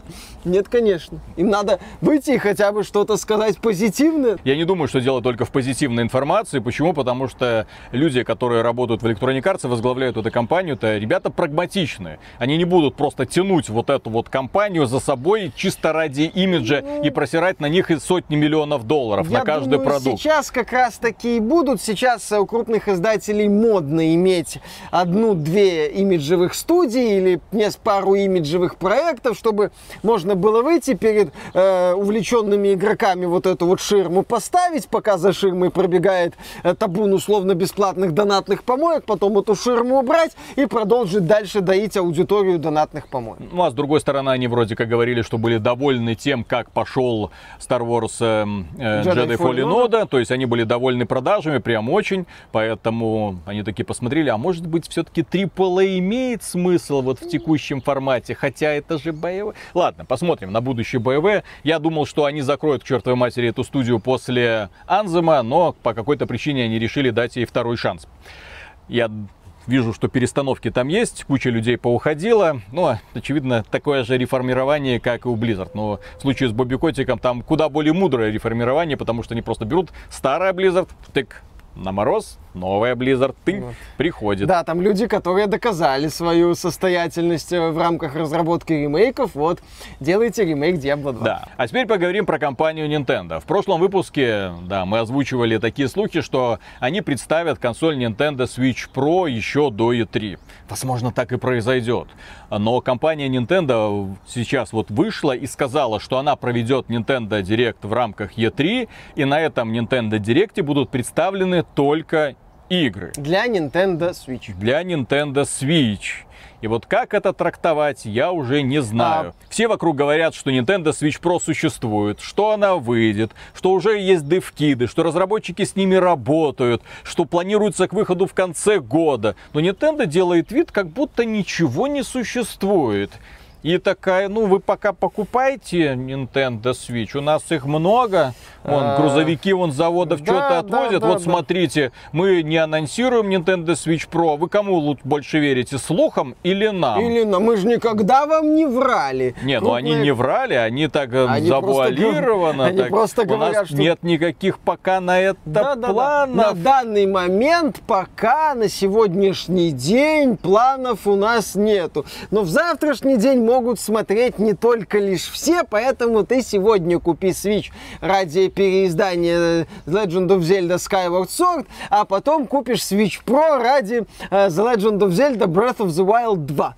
Нет, конечно. Им надо выйти и хотя бы что-то сказать позитивное. Я не думаю, что дело только в позитивной информации. Почему? Потому что люди, которые работают в Electronic Arts и возглавляют эту компанию, это ребята прагматичные. Они не будут просто тянуть вот эту вот компанию за собой чисто ради имиджа и просирать на них и сотни сотни миллионов долларов Я на каждый думаю, продукт. сейчас как раз таки и будут. Сейчас э, у крупных издателей модно иметь одну-две имиджевых студии или пару имиджевых проектов, чтобы можно было выйти перед э, увлеченными игроками вот эту вот ширму поставить, пока за ширмой пробегает э, табун условно бесплатных донатных помоек, потом эту ширму убрать и продолжить дальше доить аудиторию донатных помоек. Ну, а с другой стороны, они вроде как говорили, что были довольны тем, как пошел Star Wars э, Jedi Fallen Order. То есть они были довольны продажами, прям очень. Поэтому они такие посмотрели, а может быть все-таки AAA имеет смысл вот в текущем формате? Хотя это же боевой. Ладно, посмотрим на будущее БВ. Я думал, что они закроют к чертовой матери эту студию после Анзема, но по какой-то причине они решили дать ей второй шанс. Я Вижу, что перестановки там есть, куча людей поуходила. Ну, очевидно, такое же реформирование, как и у Blizzard. Но в случае с Бобби Котиком там куда более мудрое реформирование, потому что они просто берут старое Blizzard, тык, на мороз, новая Blizzard, ты Вот. приходит. Да, там люди, которые доказали свою состоятельность э, в рамках разработки ремейков. Вот, делайте ремейк Diablo 2. Да. А теперь поговорим про компанию Nintendo. В прошлом выпуске, да, мы озвучивали такие слухи, что они представят консоль Nintendo Switch Pro еще до E3. Возможно, так и произойдет. Но компания Nintendo сейчас вот вышла и сказала, что она проведет Nintendo Direct в рамках E3, и на этом Nintendo Direct будут представлены только игры Для Nintendo Switch. для Nintendo Switch. И вот как это трактовать, я уже не знаю. Все вокруг говорят, что Nintendo Switch Pro существует, что она выйдет, что уже есть девкиды, что разработчики с ними работают, что планируется к выходу в конце года. Но Nintendo делает вид, как будто ничего не существует. И такая, ну вы пока покупайте Nintendo Switch, у нас их много. Вон, А, грузовики вон заводов да, что-то да, отвозят. да, вот да. смотрите, мы не анонсируем Nintendo Switch Pro. Вы кому больше верите, слухам или нам? Или, ну, мы же никогда вам не врали. Не, ну они Крупные- не врали, они так Они просто завуалировано. гов- они так. просто У говорят, нас что- нет никаких пока на это Да-да-да. планов. На данный момент пока на сегодняшний день планов у нас нету. Но в завтрашний день могут смотреть не только лишь все, поэтому ты сегодня купи Switch ради переиздания Legend of Zelda Skyward Sword, а потом купишь Switch Pro ради э, The Legend of Zelda Breath of the Wild 2.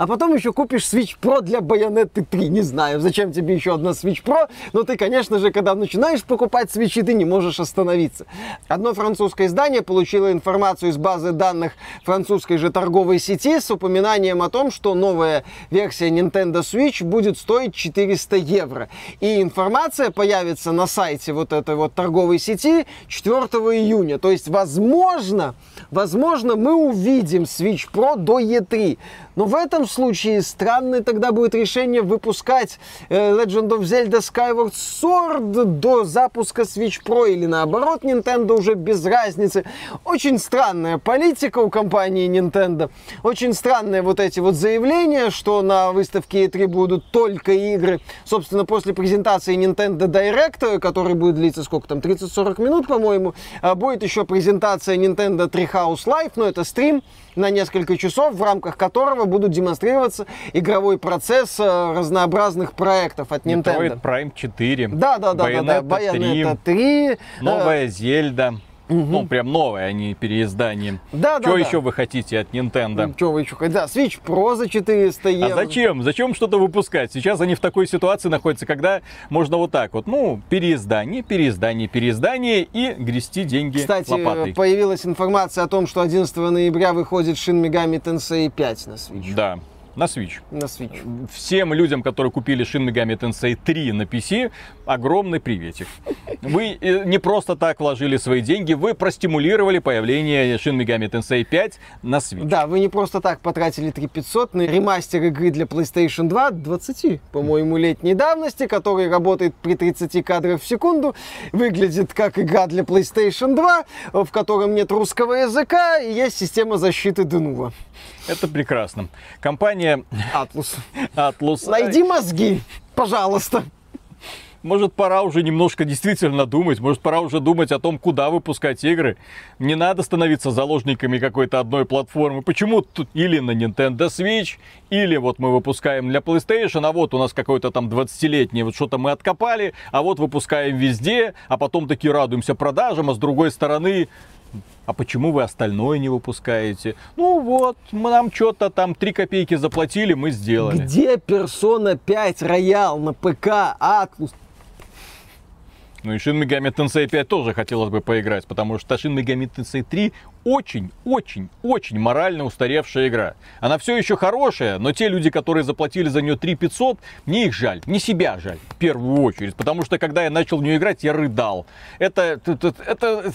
А потом еще купишь Switch Pro для Bayonetta 3. Не знаю, зачем тебе еще одна Switch Pro, но ты, конечно же, когда начинаешь покупать Switch, ты не можешь остановиться. Одно французское издание получило информацию из базы данных французской же торговой сети с упоминанием о том, что новая версия Nintendo Switch будет стоить 400 евро. И информация появится на сайте вот этой вот торговой сети 4 июня. То есть, возможно, возможно, мы увидим Switch Pro до E3. Но в этом случае странное тогда будет решение выпускать э, Legend of Zelda Skyward Sword до запуска Switch Pro или наоборот Nintendo уже без разницы. Очень странная политика у компании Nintendo. Очень странные вот эти вот заявления, что на выставке E3 будут только игры. Собственно, после презентации Nintendo Direct, который будет длиться сколько там, 30-40 минут, по-моему, а будет еще презентация Nintendo Treehouse Live, но это стрим на несколько часов, в рамках которого будут демонстрироваться игровой процесс э, разнообразных проектов от Nintendo. Metroid Prime 4. Да, да, да, да, да. Bayonetta 3, Bayonetta 3. э, Новая Зельда. Ну, прям новая, а не переиздание. Да, да, Что да. еще вы хотите от Nintendo? Что вы еще хотите? Да, Switch Pro за 400 евро. А зачем? Зачем что-то выпускать? Сейчас они в такой ситуации находятся, когда можно вот так вот, ну, переиздание, переиздание, переиздание и грести деньги Кстати, лопатой. появилась информация о том, что 11 ноября выходит Shin Megami Tensei 5 на Switch. Да, на Switch. На Switch. Всем людям, которые купили Shin Megami Tensei 3 на PC, огромный приветик. Вы э, не просто так вложили свои деньги, вы простимулировали появление Shin Megami Tensei 5 на Switch. Да, вы не просто так потратили 3500 на ремастер игры для PlayStation 2 20, по-моему, летней давности, который работает при 30 кадрах в секунду, выглядит как игра для PlayStation 2, в котором нет русского языка и есть система защиты Denuvo. Это прекрасно. Компания Atlus. Atlus... Найди мозги, пожалуйста. Может, пора уже немножко действительно думать. Может, пора уже думать о том, куда выпускать игры. Не надо становиться заложниками какой-то одной платформы. Почему тут или на Nintendo Switch, или вот мы выпускаем для PlayStation, а вот у нас какой-то там 20-летний, вот что-то мы откопали, а вот выпускаем везде, а потом таки радуемся продажам, а с другой стороны а почему вы остальное не выпускаете? Ну вот, мы нам что-то там 3 копейки заплатили, мы сделали. Где Persona 5 Royal на ПК, Atlus? Ну и Shin Megami Tensei 5 тоже хотелось бы поиграть, потому что Shin Megami Tensei 3 очень, очень, очень морально устаревшая игра. Она все еще хорошая, но те люди, которые заплатили за нее 3 500, мне их жаль, не себя жаль, в первую очередь. Потому что когда я начал в нее играть, я рыдал. Это, это, это,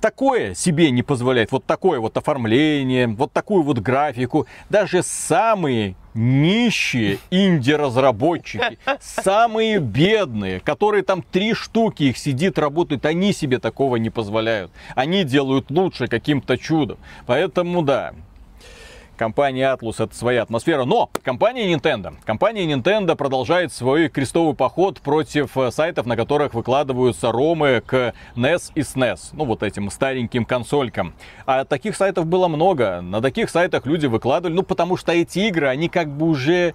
такое себе не позволяет. Вот такое вот оформление, вот такую вот графику. Даже самые нищие инди-разработчики, самые бедные, которые там три штуки их сидит, работают, они себе такого не позволяют. Они делают лучше каким-то чудом. Поэтому да, компания Atlus это своя атмосфера. Но компания Nintendo. Компания Nintendo продолжает свой крестовый поход против э, сайтов, на которых выкладываются ромы к NES и SNES. Ну, вот этим стареньким консолькам. А таких сайтов было много. На таких сайтах люди выкладывали, ну, потому что эти игры, они как бы уже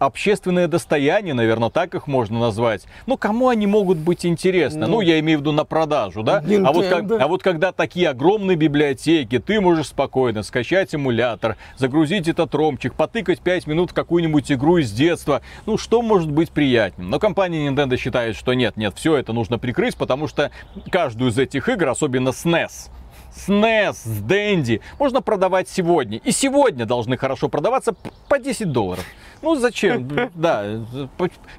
общественное достояние, наверное, так их можно назвать. Ну, кому они могут быть интересны? Ну, ну я имею в виду на продажу, да? А вот, как, а вот когда такие огромные библиотеки, ты можешь спокойно скачать эмулятор, загрузить этот ромчик, потыкать 5 минут в какую-нибудь игру из детства. Ну, что может быть приятнее? Но компания Nintendo считает, что нет, нет, все это нужно прикрыть, потому что каждую из этих игр, особенно SNES, SNES, с Dendy можно продавать сегодня. И сегодня должны хорошо продаваться по 10 долларов. Ну зачем? Да,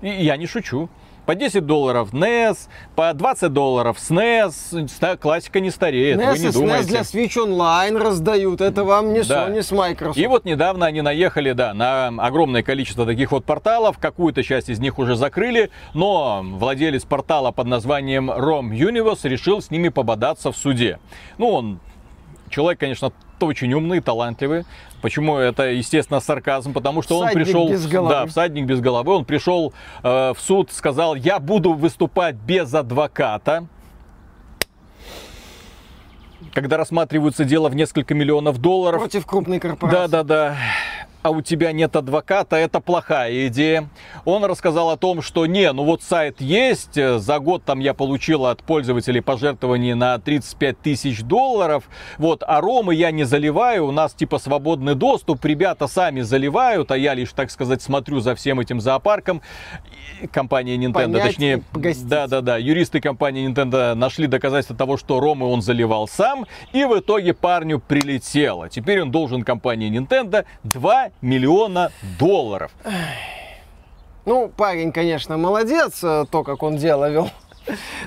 я не шучу. По 10 долларов NES, по 20 долларов SNES. Классика не стареет, NES вы не и думаете. SNES для Switch Online раздают. Это вам не да. Sony с Microsoft. И вот недавно они наехали, да, на огромное количество таких вот порталов. Какую-то часть из них уже закрыли, но владелец портала под названием ROM Universe решил с ними пободаться в суде. Ну, он человек, конечно, очень умный, талантливый. Почему это, естественно, сарказм? Потому что всадник он пришел... Без головы. Да, всадник без головы. Он пришел э, в суд, сказал, я буду выступать без адвоката. Когда рассматривается дело в несколько миллионов долларов. Против крупной корпорации. Да, да, да а у тебя нет адвоката, это плохая идея. Он рассказал о том, что не, ну вот сайт есть, за год там я получил от пользователей пожертвований на 35 тысяч долларов, вот, а ромы я не заливаю, у нас типа свободный доступ, ребята сами заливают, а я лишь, так сказать, смотрю за всем этим зоопарком. Компания Nintendo, Понять, точнее, да-да-да, юристы компании Nintendo нашли доказательства того, что ромы он заливал сам, и в итоге парню прилетело. Теперь он должен компании Nintendo 2 миллиона долларов. Ну, парень, конечно, молодец, э, то, как он дело вел.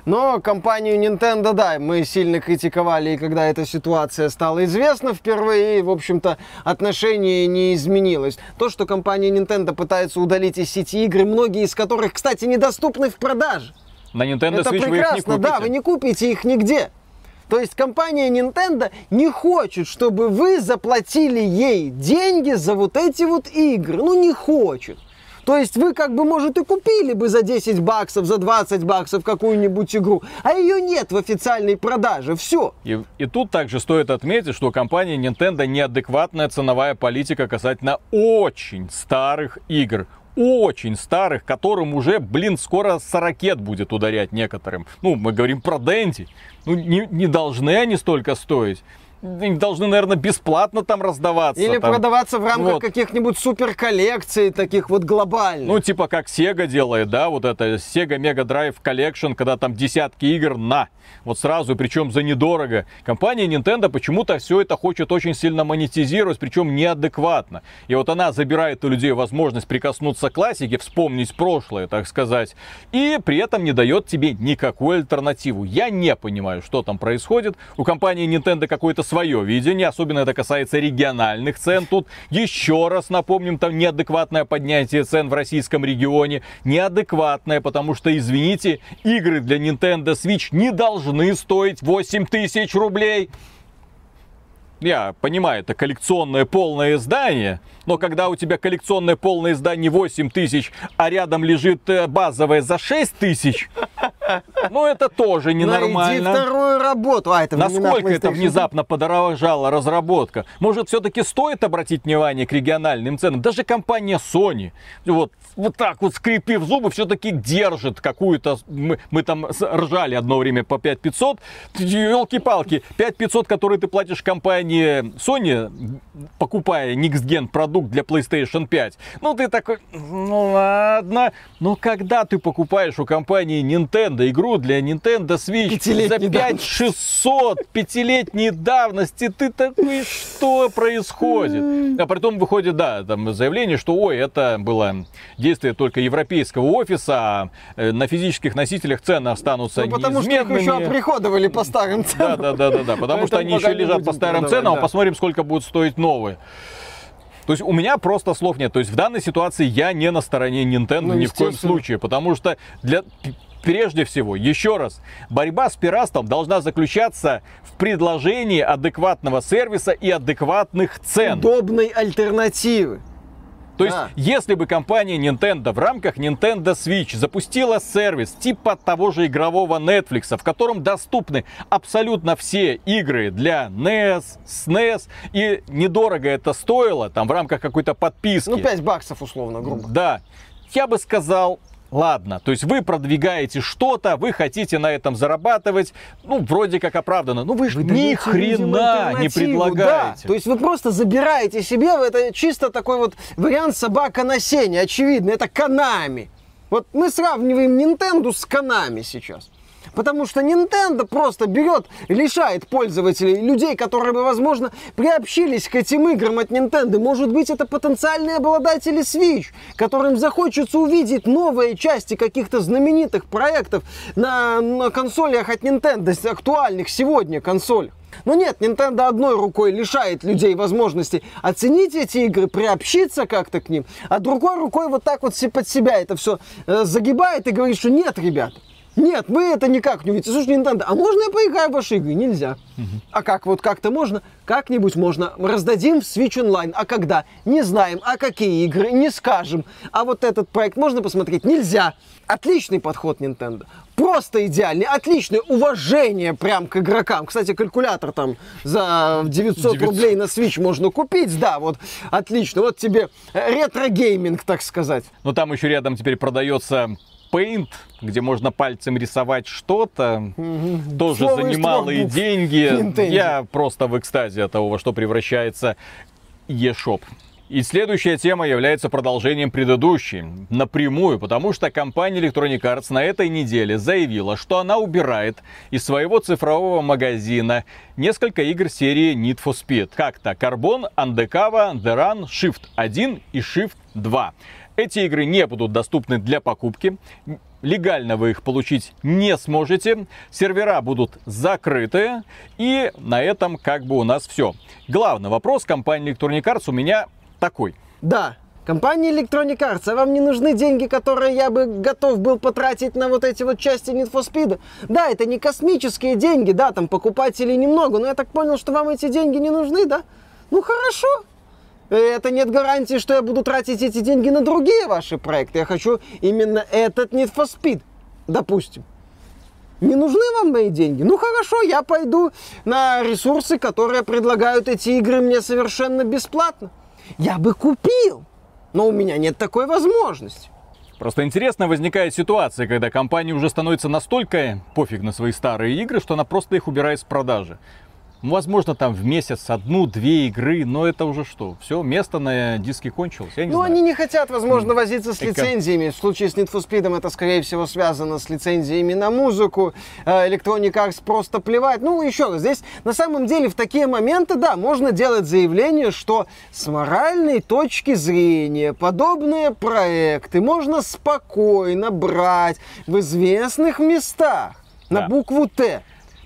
Но компанию Nintendo, да, мы сильно критиковали, и когда эта ситуация стала известна впервые, в общем-то, отношение не изменилось. То, что компания Nintendo пытается удалить из сети игры, многие из которых, кстати, недоступны в продаже. На Nintendo Это Switch прекрасно, вы их не купите. да, вы не купите их нигде. То есть компания Nintendo не хочет, чтобы вы заплатили ей деньги за вот эти вот игры. Ну, не хочет. То есть вы как бы, может, и купили бы за 10 баксов, за 20 баксов какую-нибудь игру, а ее нет в официальной продаже. Все. И, и тут также стоит отметить, что компания Nintendo неадекватная ценовая политика касательно очень старых игр очень старых, которым уже, блин, скоро 40 будет ударять некоторым. Ну, мы говорим про Дэнди. Ну, не, не должны они столько стоить должны, наверное, бесплатно там раздаваться. Или там. продаваться в рамках вот. каких-нибудь супер коллекций, таких вот глобальных. Ну, типа как Sega делает, да, вот это Sega Mega Drive Collection, когда там десятки игр на. Вот сразу, причем за недорого. Компания Nintendo почему-то все это хочет очень сильно монетизировать, причем неадекватно. И вот она забирает у людей возможность прикоснуться к классике, вспомнить прошлое, так сказать, и при этом не дает тебе никакую альтернативу. Я не понимаю, что там происходит. У компании Nintendo какой-то свое видение, особенно это касается региональных цен. Тут еще раз напомним, там неадекватное поднятие цен в российском регионе. Неадекватное, потому что, извините, игры для Nintendo Switch не должны стоить 8 тысяч рублей. я понимаю, это коллекционное полное издание, но когда у тебя коллекционное полное издание 8 тысяч, а рядом лежит э, базовое за 6 тысяч, ну это тоже ненормально. Найди вторую работу. А, это Насколько это внезапно подорожала разработка? Может, все-таки стоит обратить внимание к региональным ценам? Даже компания Sony, вот, вот так вот скрипив зубы, все-таки держит какую-то... Мы, мы там ржали одно время по 5500. Елки-палки, 5500, которые ты платишь компании Sony, покупая Next Gen продукт для PlayStation 5. Ну, ты такой, ну ладно. Но когда ты покупаешь у компании Nintendo игру для Nintendo Switch за 5600 пятилетней давности, ты такой, что происходит? А потом выходит, да, там заявление, что, ой, это было действие только европейского офиса, а э, на физических носителях цены останутся ну, потому неизменными. что их еще оприходовали по старым ценам. Да, да, да, да, да, потому что они еще лежат по старым ценам, а посмотрим, сколько будут стоить новые. То есть у меня просто слов нет. То есть в данной ситуации я не на стороне Nintendo ну, ни в коем случае, потому что для прежде всего, еще раз, борьба с пиратством должна заключаться в предложении адекватного сервиса и адекватных цен. Удобной альтернативы. То есть, если бы компания Nintendo в рамках Nintendo Switch запустила сервис типа того же игрового Netflix, в котором доступны абсолютно все игры для NES, SNES, и недорого это стоило, там в рамках какой-то подписки. Ну, 5 баксов условно, грубо. Да. Я бы сказал, Ладно, то есть вы продвигаете что-то, вы хотите на этом зарабатывать, ну, вроде как оправданно. Ну, вы же ни хрена не предлагаете. Да. То есть вы просто забираете себе, это чисто такой вот вариант собака на сене, очевидно, это Канами. Вот мы сравниваем Nintendo с Канами сейчас. Потому что Nintendo просто берет, лишает пользователей, людей, которые бы, возможно, приобщились к этим играм от Nintendo. Может быть, это потенциальные обладатели Switch, которым захочется увидеть новые части каких-то знаменитых проектов на, на консолях от Nintendo, актуальных сегодня консолях. Но нет, Nintendo одной рукой лишает людей возможности оценить эти игры, приобщиться как-то к ним, а другой рукой вот так вот под себя это все э, загибает и говорит, что нет, ребят, нет, мы это никак не увидите. Слушай, Nintendo, а можно я поиграю в ваши игры? Нельзя. Угу. А как? Вот как-то можно? Как-нибудь можно. Раздадим в Switch Online. А когда? Не знаем. А какие игры? Не скажем. А вот этот проект можно посмотреть? Нельзя. Отличный подход Nintendo. Просто идеальный, отличное уважение прям к игрокам. Кстати, калькулятор там за 900, 900. рублей на Switch можно купить. Да, вот отлично. Вот тебе ретро-гейминг, так сказать. Но там еще рядом теперь продается Paint, где можно пальцем рисовать что-то, угу. тоже Слово за немалые деньги. Nintendo. Я просто в экстазе от того, во что превращается eShop. И следующая тема является продолжением предыдущей. Напрямую, потому что компания Electronic Arts на этой неделе заявила, что она убирает из своего цифрового магазина несколько игр серии Need for Speed. Как-то Carbon, Undercover, The Run, Shift 1 и Shift 2. Эти игры не будут доступны для покупки. Легально вы их получить не сможете. Сервера будут закрыты. И на этом как бы у нас все. Главный вопрос компании Electronic Arts у меня такой. Да, Компания Electronic Arts, а вам не нужны деньги, которые я бы готов был потратить на вот эти вот части Need for Speed? Да, это не космические деньги, да, там покупателей немного, но я так понял, что вам эти деньги не нужны, да? Ну хорошо, это нет гарантии, что я буду тратить эти деньги на другие ваши проекты. Я хочу именно этот Need for Speed, допустим. Не нужны вам мои деньги? Ну хорошо, я пойду на ресурсы, которые предлагают эти игры мне совершенно бесплатно. Я бы купил, но у меня нет такой возможности. Просто интересно возникает ситуация, когда компания уже становится настолько пофиг на свои старые игры, что она просто их убирает с продажи. Ну, возможно, там в месяц одну-две игры, но это уже что? Все, место на диске кончилось, я не ну, знаю. они не хотят, возможно, возиться с лицензиями. В случае с Need for Speed это, скорее всего, связано с лицензиями на музыку. Э, Electronic Arts просто плевать. Ну, еще раз, здесь на самом деле в такие моменты, да, можно делать заявление, что с моральной точки зрения подобные проекты можно спокойно брать в известных местах на да. букву Т.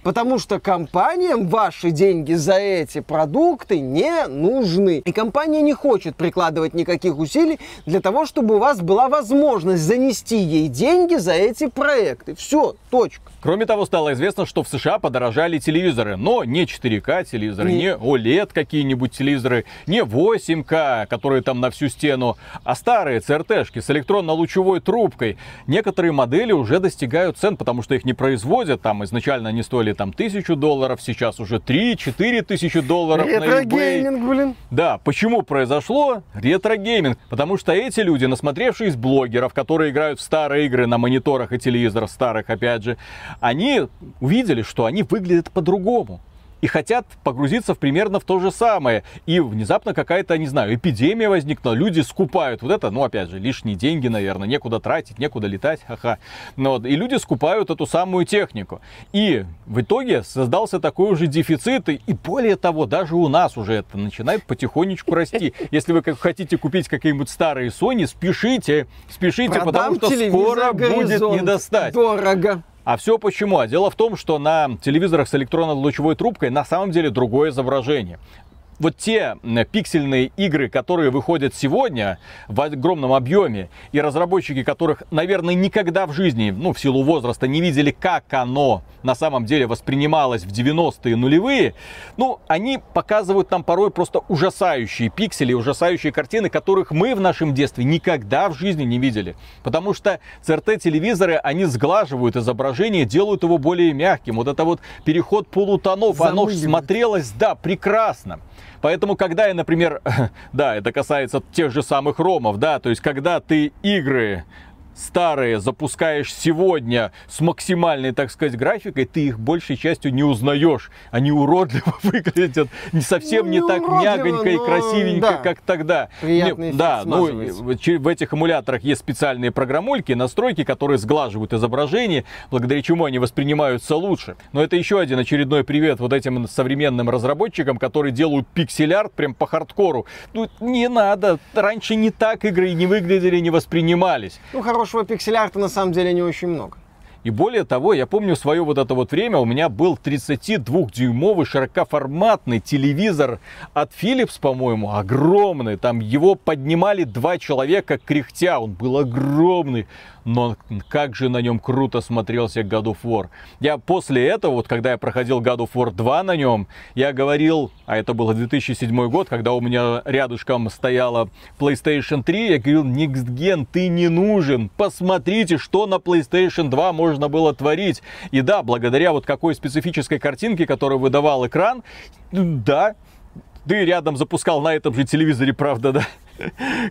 Потому что компаниям ваши деньги за эти продукты не нужны. И компания не хочет прикладывать никаких усилий для того, чтобы у вас была возможность занести ей деньги за эти проекты. Все, точка. Кроме того, стало известно, что в США подорожали телевизоры, но не 4К телевизоры, не, не OLED какие-нибудь телевизоры, не 8К, которые там на всю стену, а старые CRT-шки с электронно-лучевой трубкой. Некоторые модели уже достигают цен, потому что их не производят. Там изначально они стоили там тысячу долларов, сейчас уже 3-4 тысячи долларов Ретро-гейминг, блин. Да, почему произошло? Ретро-гейминг. Потому что эти люди, насмотревшись блогеров, которые играют в старые игры на мониторах и телевизорах старых, опять же, они увидели, что они выглядят по-другому и хотят погрузиться в примерно в то же самое. И внезапно какая-то, не знаю, эпидемия возникла, люди скупают вот это, ну, опять же, лишние деньги, наверное, некуда тратить, некуда летать, ха-ха. Ну, вот, и люди скупают эту самую технику. И в итоге создался такой уже дефицит, и более того, даже у нас уже это начинает потихонечку расти. Если вы как хотите купить какие-нибудь старые Sony, спешите, спешите, Продам потому что скоро будет не достать. Дорого. А все почему? А дело в том, что на телевизорах с электронно-лучевой трубкой на самом деле другое изображение вот те пиксельные игры, которые выходят сегодня в огромном объеме, и разработчики которых, наверное, никогда в жизни, ну, в силу возраста, не видели, как оно на самом деле воспринималось в 90-е нулевые, ну, они показывают нам порой просто ужасающие пиксели, ужасающие картины, которых мы в нашем детстве никогда в жизни не видели. Потому что CRT-телевизоры, они сглаживают изображение, делают его более мягким. Вот это вот переход полутонов, оно смотрелось, да, прекрасно. Поэтому, когда я, например, да, это касается тех же самых ромов, да, то есть, когда ты игры старые запускаешь сегодня с максимальной, так сказать, графикой, ты их большей частью не узнаешь. Они уродливо выглядят, не совсем ну, не, не так мягонько и красивенько, да. как тогда. Не, да, ну, в этих эмуляторах есть специальные программульки, настройки, которые сглаживают изображение, благодаря чему они воспринимаются лучше. Но это еще один очередной привет вот этим современным разработчикам, которые делают пиксель-арт прям по хардкору. Ну, не надо. Раньше не так игры не выглядели, не воспринимались. Ну, хорошо хорошего пиксель-арта на самом деле не очень много. И более того, я помню свое вот это вот время, у меня был 32-дюймовый широкоформатный телевизор от Philips, по-моему, огромный. Там его поднимали два человека кряхтя, он был огромный но как же на нем круто смотрелся God of War. Я после этого, вот когда я проходил God of War 2 на нем, я говорил, а это был 2007 год, когда у меня рядышком стояла PlayStation 3, я говорил, Next Gen, ты не нужен, посмотрите, что на PlayStation 2 можно было творить. И да, благодаря вот какой специфической картинке, которую выдавал экран, да, ты рядом запускал на этом же телевизоре, правда, да,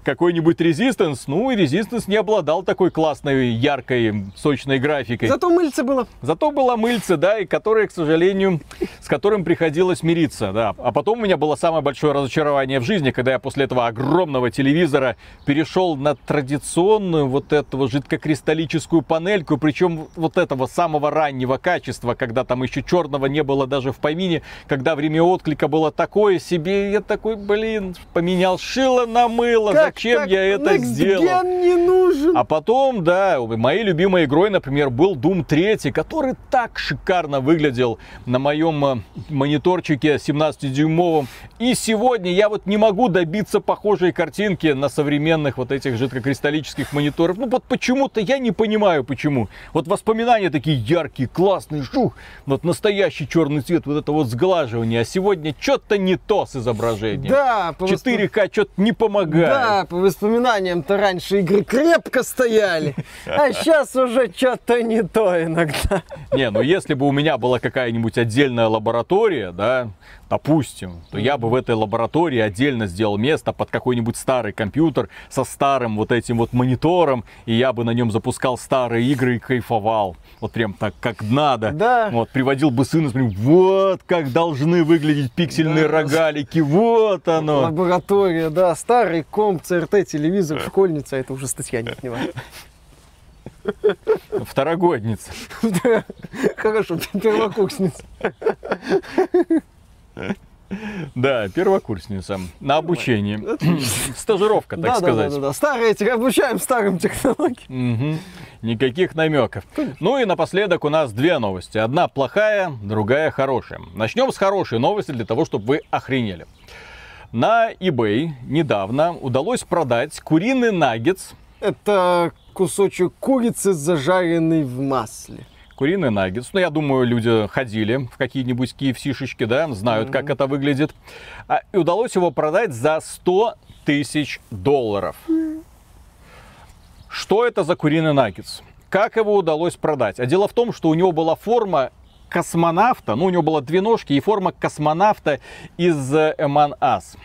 какой-нибудь Resistance. Ну, и Resistance не обладал такой классной, яркой, сочной графикой. Зато мыльце было. Зато было мыльце, да, и которое, к сожалению, с которым приходилось мириться, да. А потом у меня было самое большое разочарование в жизни, когда я после этого огромного телевизора перешел на традиционную вот эту жидкокристаллическую панельку, причем вот этого самого раннего качества, когда там еще черного не было даже в помине, когда время отклика было такое себе, я такой, блин, поменял шило на мыло, как зачем так? я это Next сделал? не нужен. А потом, да, моей любимой игрой, например, был Doom 3, который так шикарно выглядел на моем э, мониторчике 17-дюймовом. И сегодня я вот не могу добиться похожей картинки на современных вот этих жидкокристаллических мониторах. Ну вот почему-то я не понимаю почему. Вот воспоминания такие яркие, классные, шух, вот настоящий черный цвет, вот это вот сглаживание. А сегодня что-то не то с изображением. Да, 4К что-то не помогает помогает. Да, по воспоминаниям-то раньше игры крепко стояли, а сейчас уже что-то не то иногда. Не, ну если бы у меня была какая-нибудь отдельная лаборатория, да, допустим, то я бы в этой лаборатории отдельно сделал место под какой-нибудь старый компьютер со старым вот этим вот монитором, и я бы на нем запускал старые игры и кайфовал. Вот прям так, как надо. Да. Вот, приводил бы сына, смотрю, вот как должны выглядеть пиксельные да. рогалики, вот оно. Лаборатория, да, старый комп, ЦРТ, телевизор, школьница, это уже статья не отнимает. Второгодница. Хорошо, первокурсница. Да, первокурсница. На обучении. Стажировка, так сказать. Да, да, да. Старые, обучаем старым технологиям. Никаких намеков. Ну и напоследок у нас две новости. Одна плохая, другая хорошая. Начнем с хорошей новости для того, чтобы вы охренели. На eBay недавно удалось продать куриный наггетс. Это кусочек курицы, зажаренный в масле. Куриный наггетс. Ну, я думаю, люди ходили в какие-нибудь KFC-шечки, да, знают, mm-hmm. как это выглядит. А, и удалось его продать за 100 тысяч долларов. Mm-hmm. Что это за куриный наггетс? Как его удалось продать? А дело в том, что у него была форма космонавта, ну, у него было две ножки и форма космонавта из Эман Ас.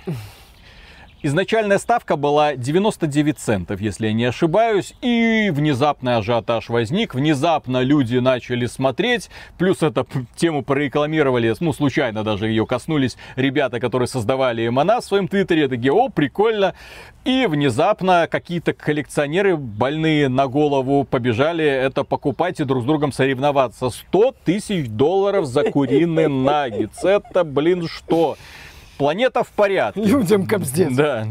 Изначальная ставка была 99 центов, если я не ошибаюсь, и внезапный ажиотаж возник, внезапно люди начали смотреть, плюс эту тему прорекламировали, ну, случайно даже ее коснулись ребята, которые создавали Эмана в своем твиттере, такие, о, прикольно, и внезапно какие-то коллекционеры, больные на голову, побежали это покупать и друг с другом соревноваться. 100 тысяч долларов за куриный наггетс. Это, блин, что? Планета в порядке. Людям капздец. Да.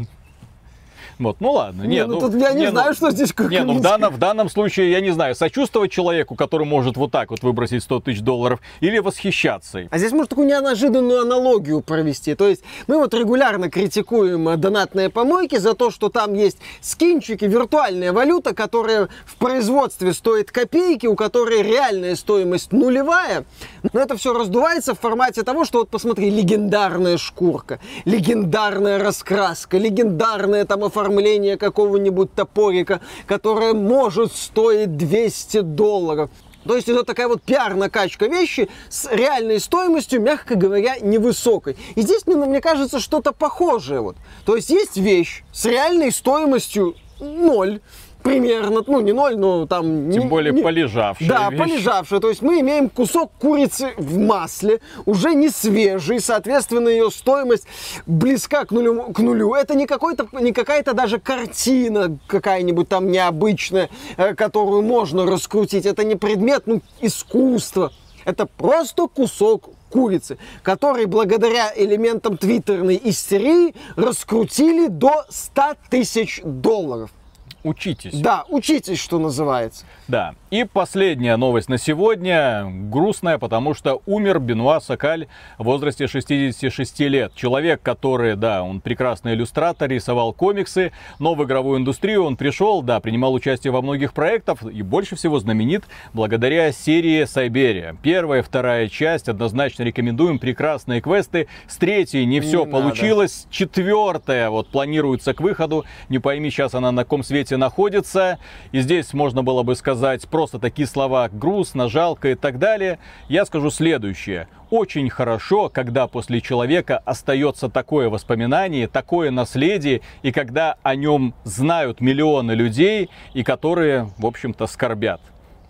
Вот, ну ладно. Не, ну, ну тут я не, не знаю, ну, что здесь как Не, ну в данном, в данном случае, я не знаю, сочувствовать человеку, который может вот так вот выбросить 100 тысяч долларов, или восхищаться им. А здесь можно такую неожиданную аналогию провести. То есть мы вот регулярно критикуем э, донатные помойки за то, что там есть скинчики, виртуальная валюта, которая в производстве стоит копейки, у которой реальная стоимость нулевая. Но это все раздувается в формате того, что вот посмотри, легендарная шкурка, легендарная раскраска, легендарное там оформление оформление какого-нибудь топорика, которое может стоить 200 долларов. То есть это такая вот пиар-накачка вещи с реальной стоимостью, мягко говоря, невысокой. И здесь, мне, мне кажется, что-то похожее. Вот. То есть есть вещь с реальной стоимостью ноль, примерно, ну не ноль, но там... Тем не, более не, полежавшая Да, вещь. полежавшая. То есть мы имеем кусок курицы в масле, уже не свежий, соответственно, ее стоимость близка к нулю. К нулю. Это не, какой-то, не какая-то даже картина какая-нибудь там необычная, э, которую можно раскрутить. Это не предмет ну, искусства. Это просто кусок курицы, который благодаря элементам твиттерной истерии раскрутили до 100 тысяч долларов. Учитесь. Да, учитесь, что называется. Да. И последняя новость на сегодня. Грустная, потому что умер Бенуа Сакаль в возрасте 66 лет. Человек, который, да, он прекрасный иллюстратор, рисовал комиксы, но в игровую индустрию он пришел, да, принимал участие во многих проектах и больше всего знаменит благодаря серии Сайберия. Первая, вторая часть однозначно рекомендуем. Прекрасные квесты. С третьей не все не получилось. Надо. Четвертая вот планируется к выходу. Не пойми сейчас она на ком свете находится. И здесь можно было бы сказать просто такие слова грустно, жалко и так далее. Я скажу следующее. Очень хорошо, когда после человека остается такое воспоминание, такое наследие, и когда о нем знают миллионы людей, и которые, в общем-то, скорбят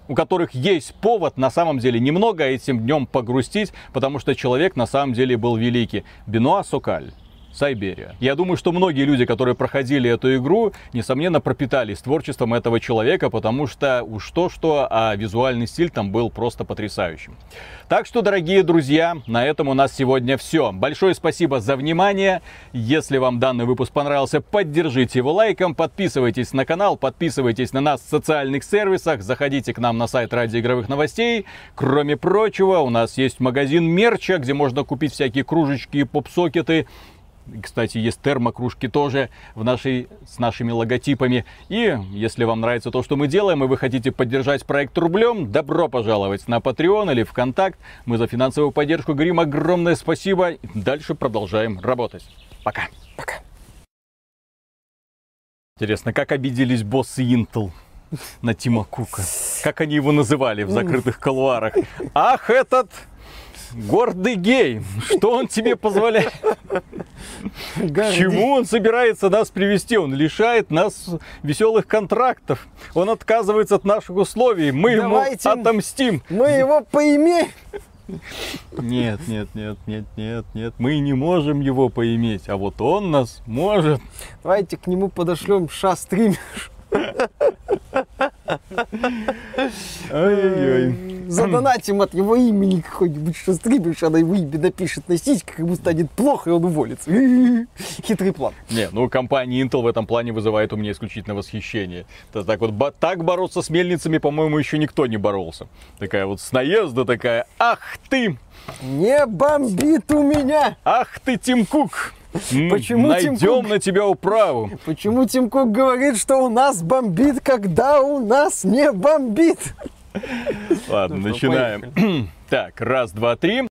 у которых есть повод на самом деле немного этим днем погрустить, потому что человек на самом деле был великий. Бенуа Сокаль. Сайберия. Я думаю, что многие люди, которые проходили эту игру, несомненно пропитались творчеством этого человека, потому что уж то-что, а визуальный стиль там был просто потрясающим. Так что, дорогие друзья, на этом у нас сегодня все. Большое спасибо за внимание. Если вам данный выпуск понравился, поддержите его лайком, подписывайтесь на канал, подписывайтесь на нас в социальных сервисах, заходите к нам на сайт Ради игровых новостей. Кроме прочего, у нас есть магазин мерча, где можно купить всякие кружечки и поп-сокеты, кстати, есть термокружки тоже в нашей, с нашими логотипами. И если вам нравится то, что мы делаем, и вы хотите поддержать проект рублем, добро пожаловать на Patreon или ВКонтакт. Мы за финансовую поддержку говорим огромное спасибо. Дальше продолжаем работать. Пока. Пока. Интересно, как обиделись боссы Intel на Тима Кука? Как они его называли в закрытых колуарах? Ах, этот гордый гей, что он тебе позволяет? К чему он собирается нас привести? Он лишает нас веселых контрактов. Он отказывается от наших условий. Мы Давайте ему отомстим. Мы его поимеем. Нет, нет, нет, нет, нет, нет. Мы не можем его поиметь, а вот он нас может. Давайте к нему подошлем ша-стример. Ой-ой-ой. Задонатим от его имени какой-нибудь, что стримишь, она его имя напишет на сиськах, ему станет плохо, и он уволится. Хитрый план. Не, ну компания Intel в этом плане вызывает у меня исключительно восхищение. Это так вот, так бороться с мельницами, по-моему, еще никто не боролся. Такая вот с наезда такая, ах ты, Не бомбит у меня! ах ты, Тим Кук. Почему Тим Найдем Кук? на тебя управу. Почему Тим Кук говорит, что у нас бомбит, когда у нас не бомбит? Ладно, Ну что, начинаем. Так, раз, два, три.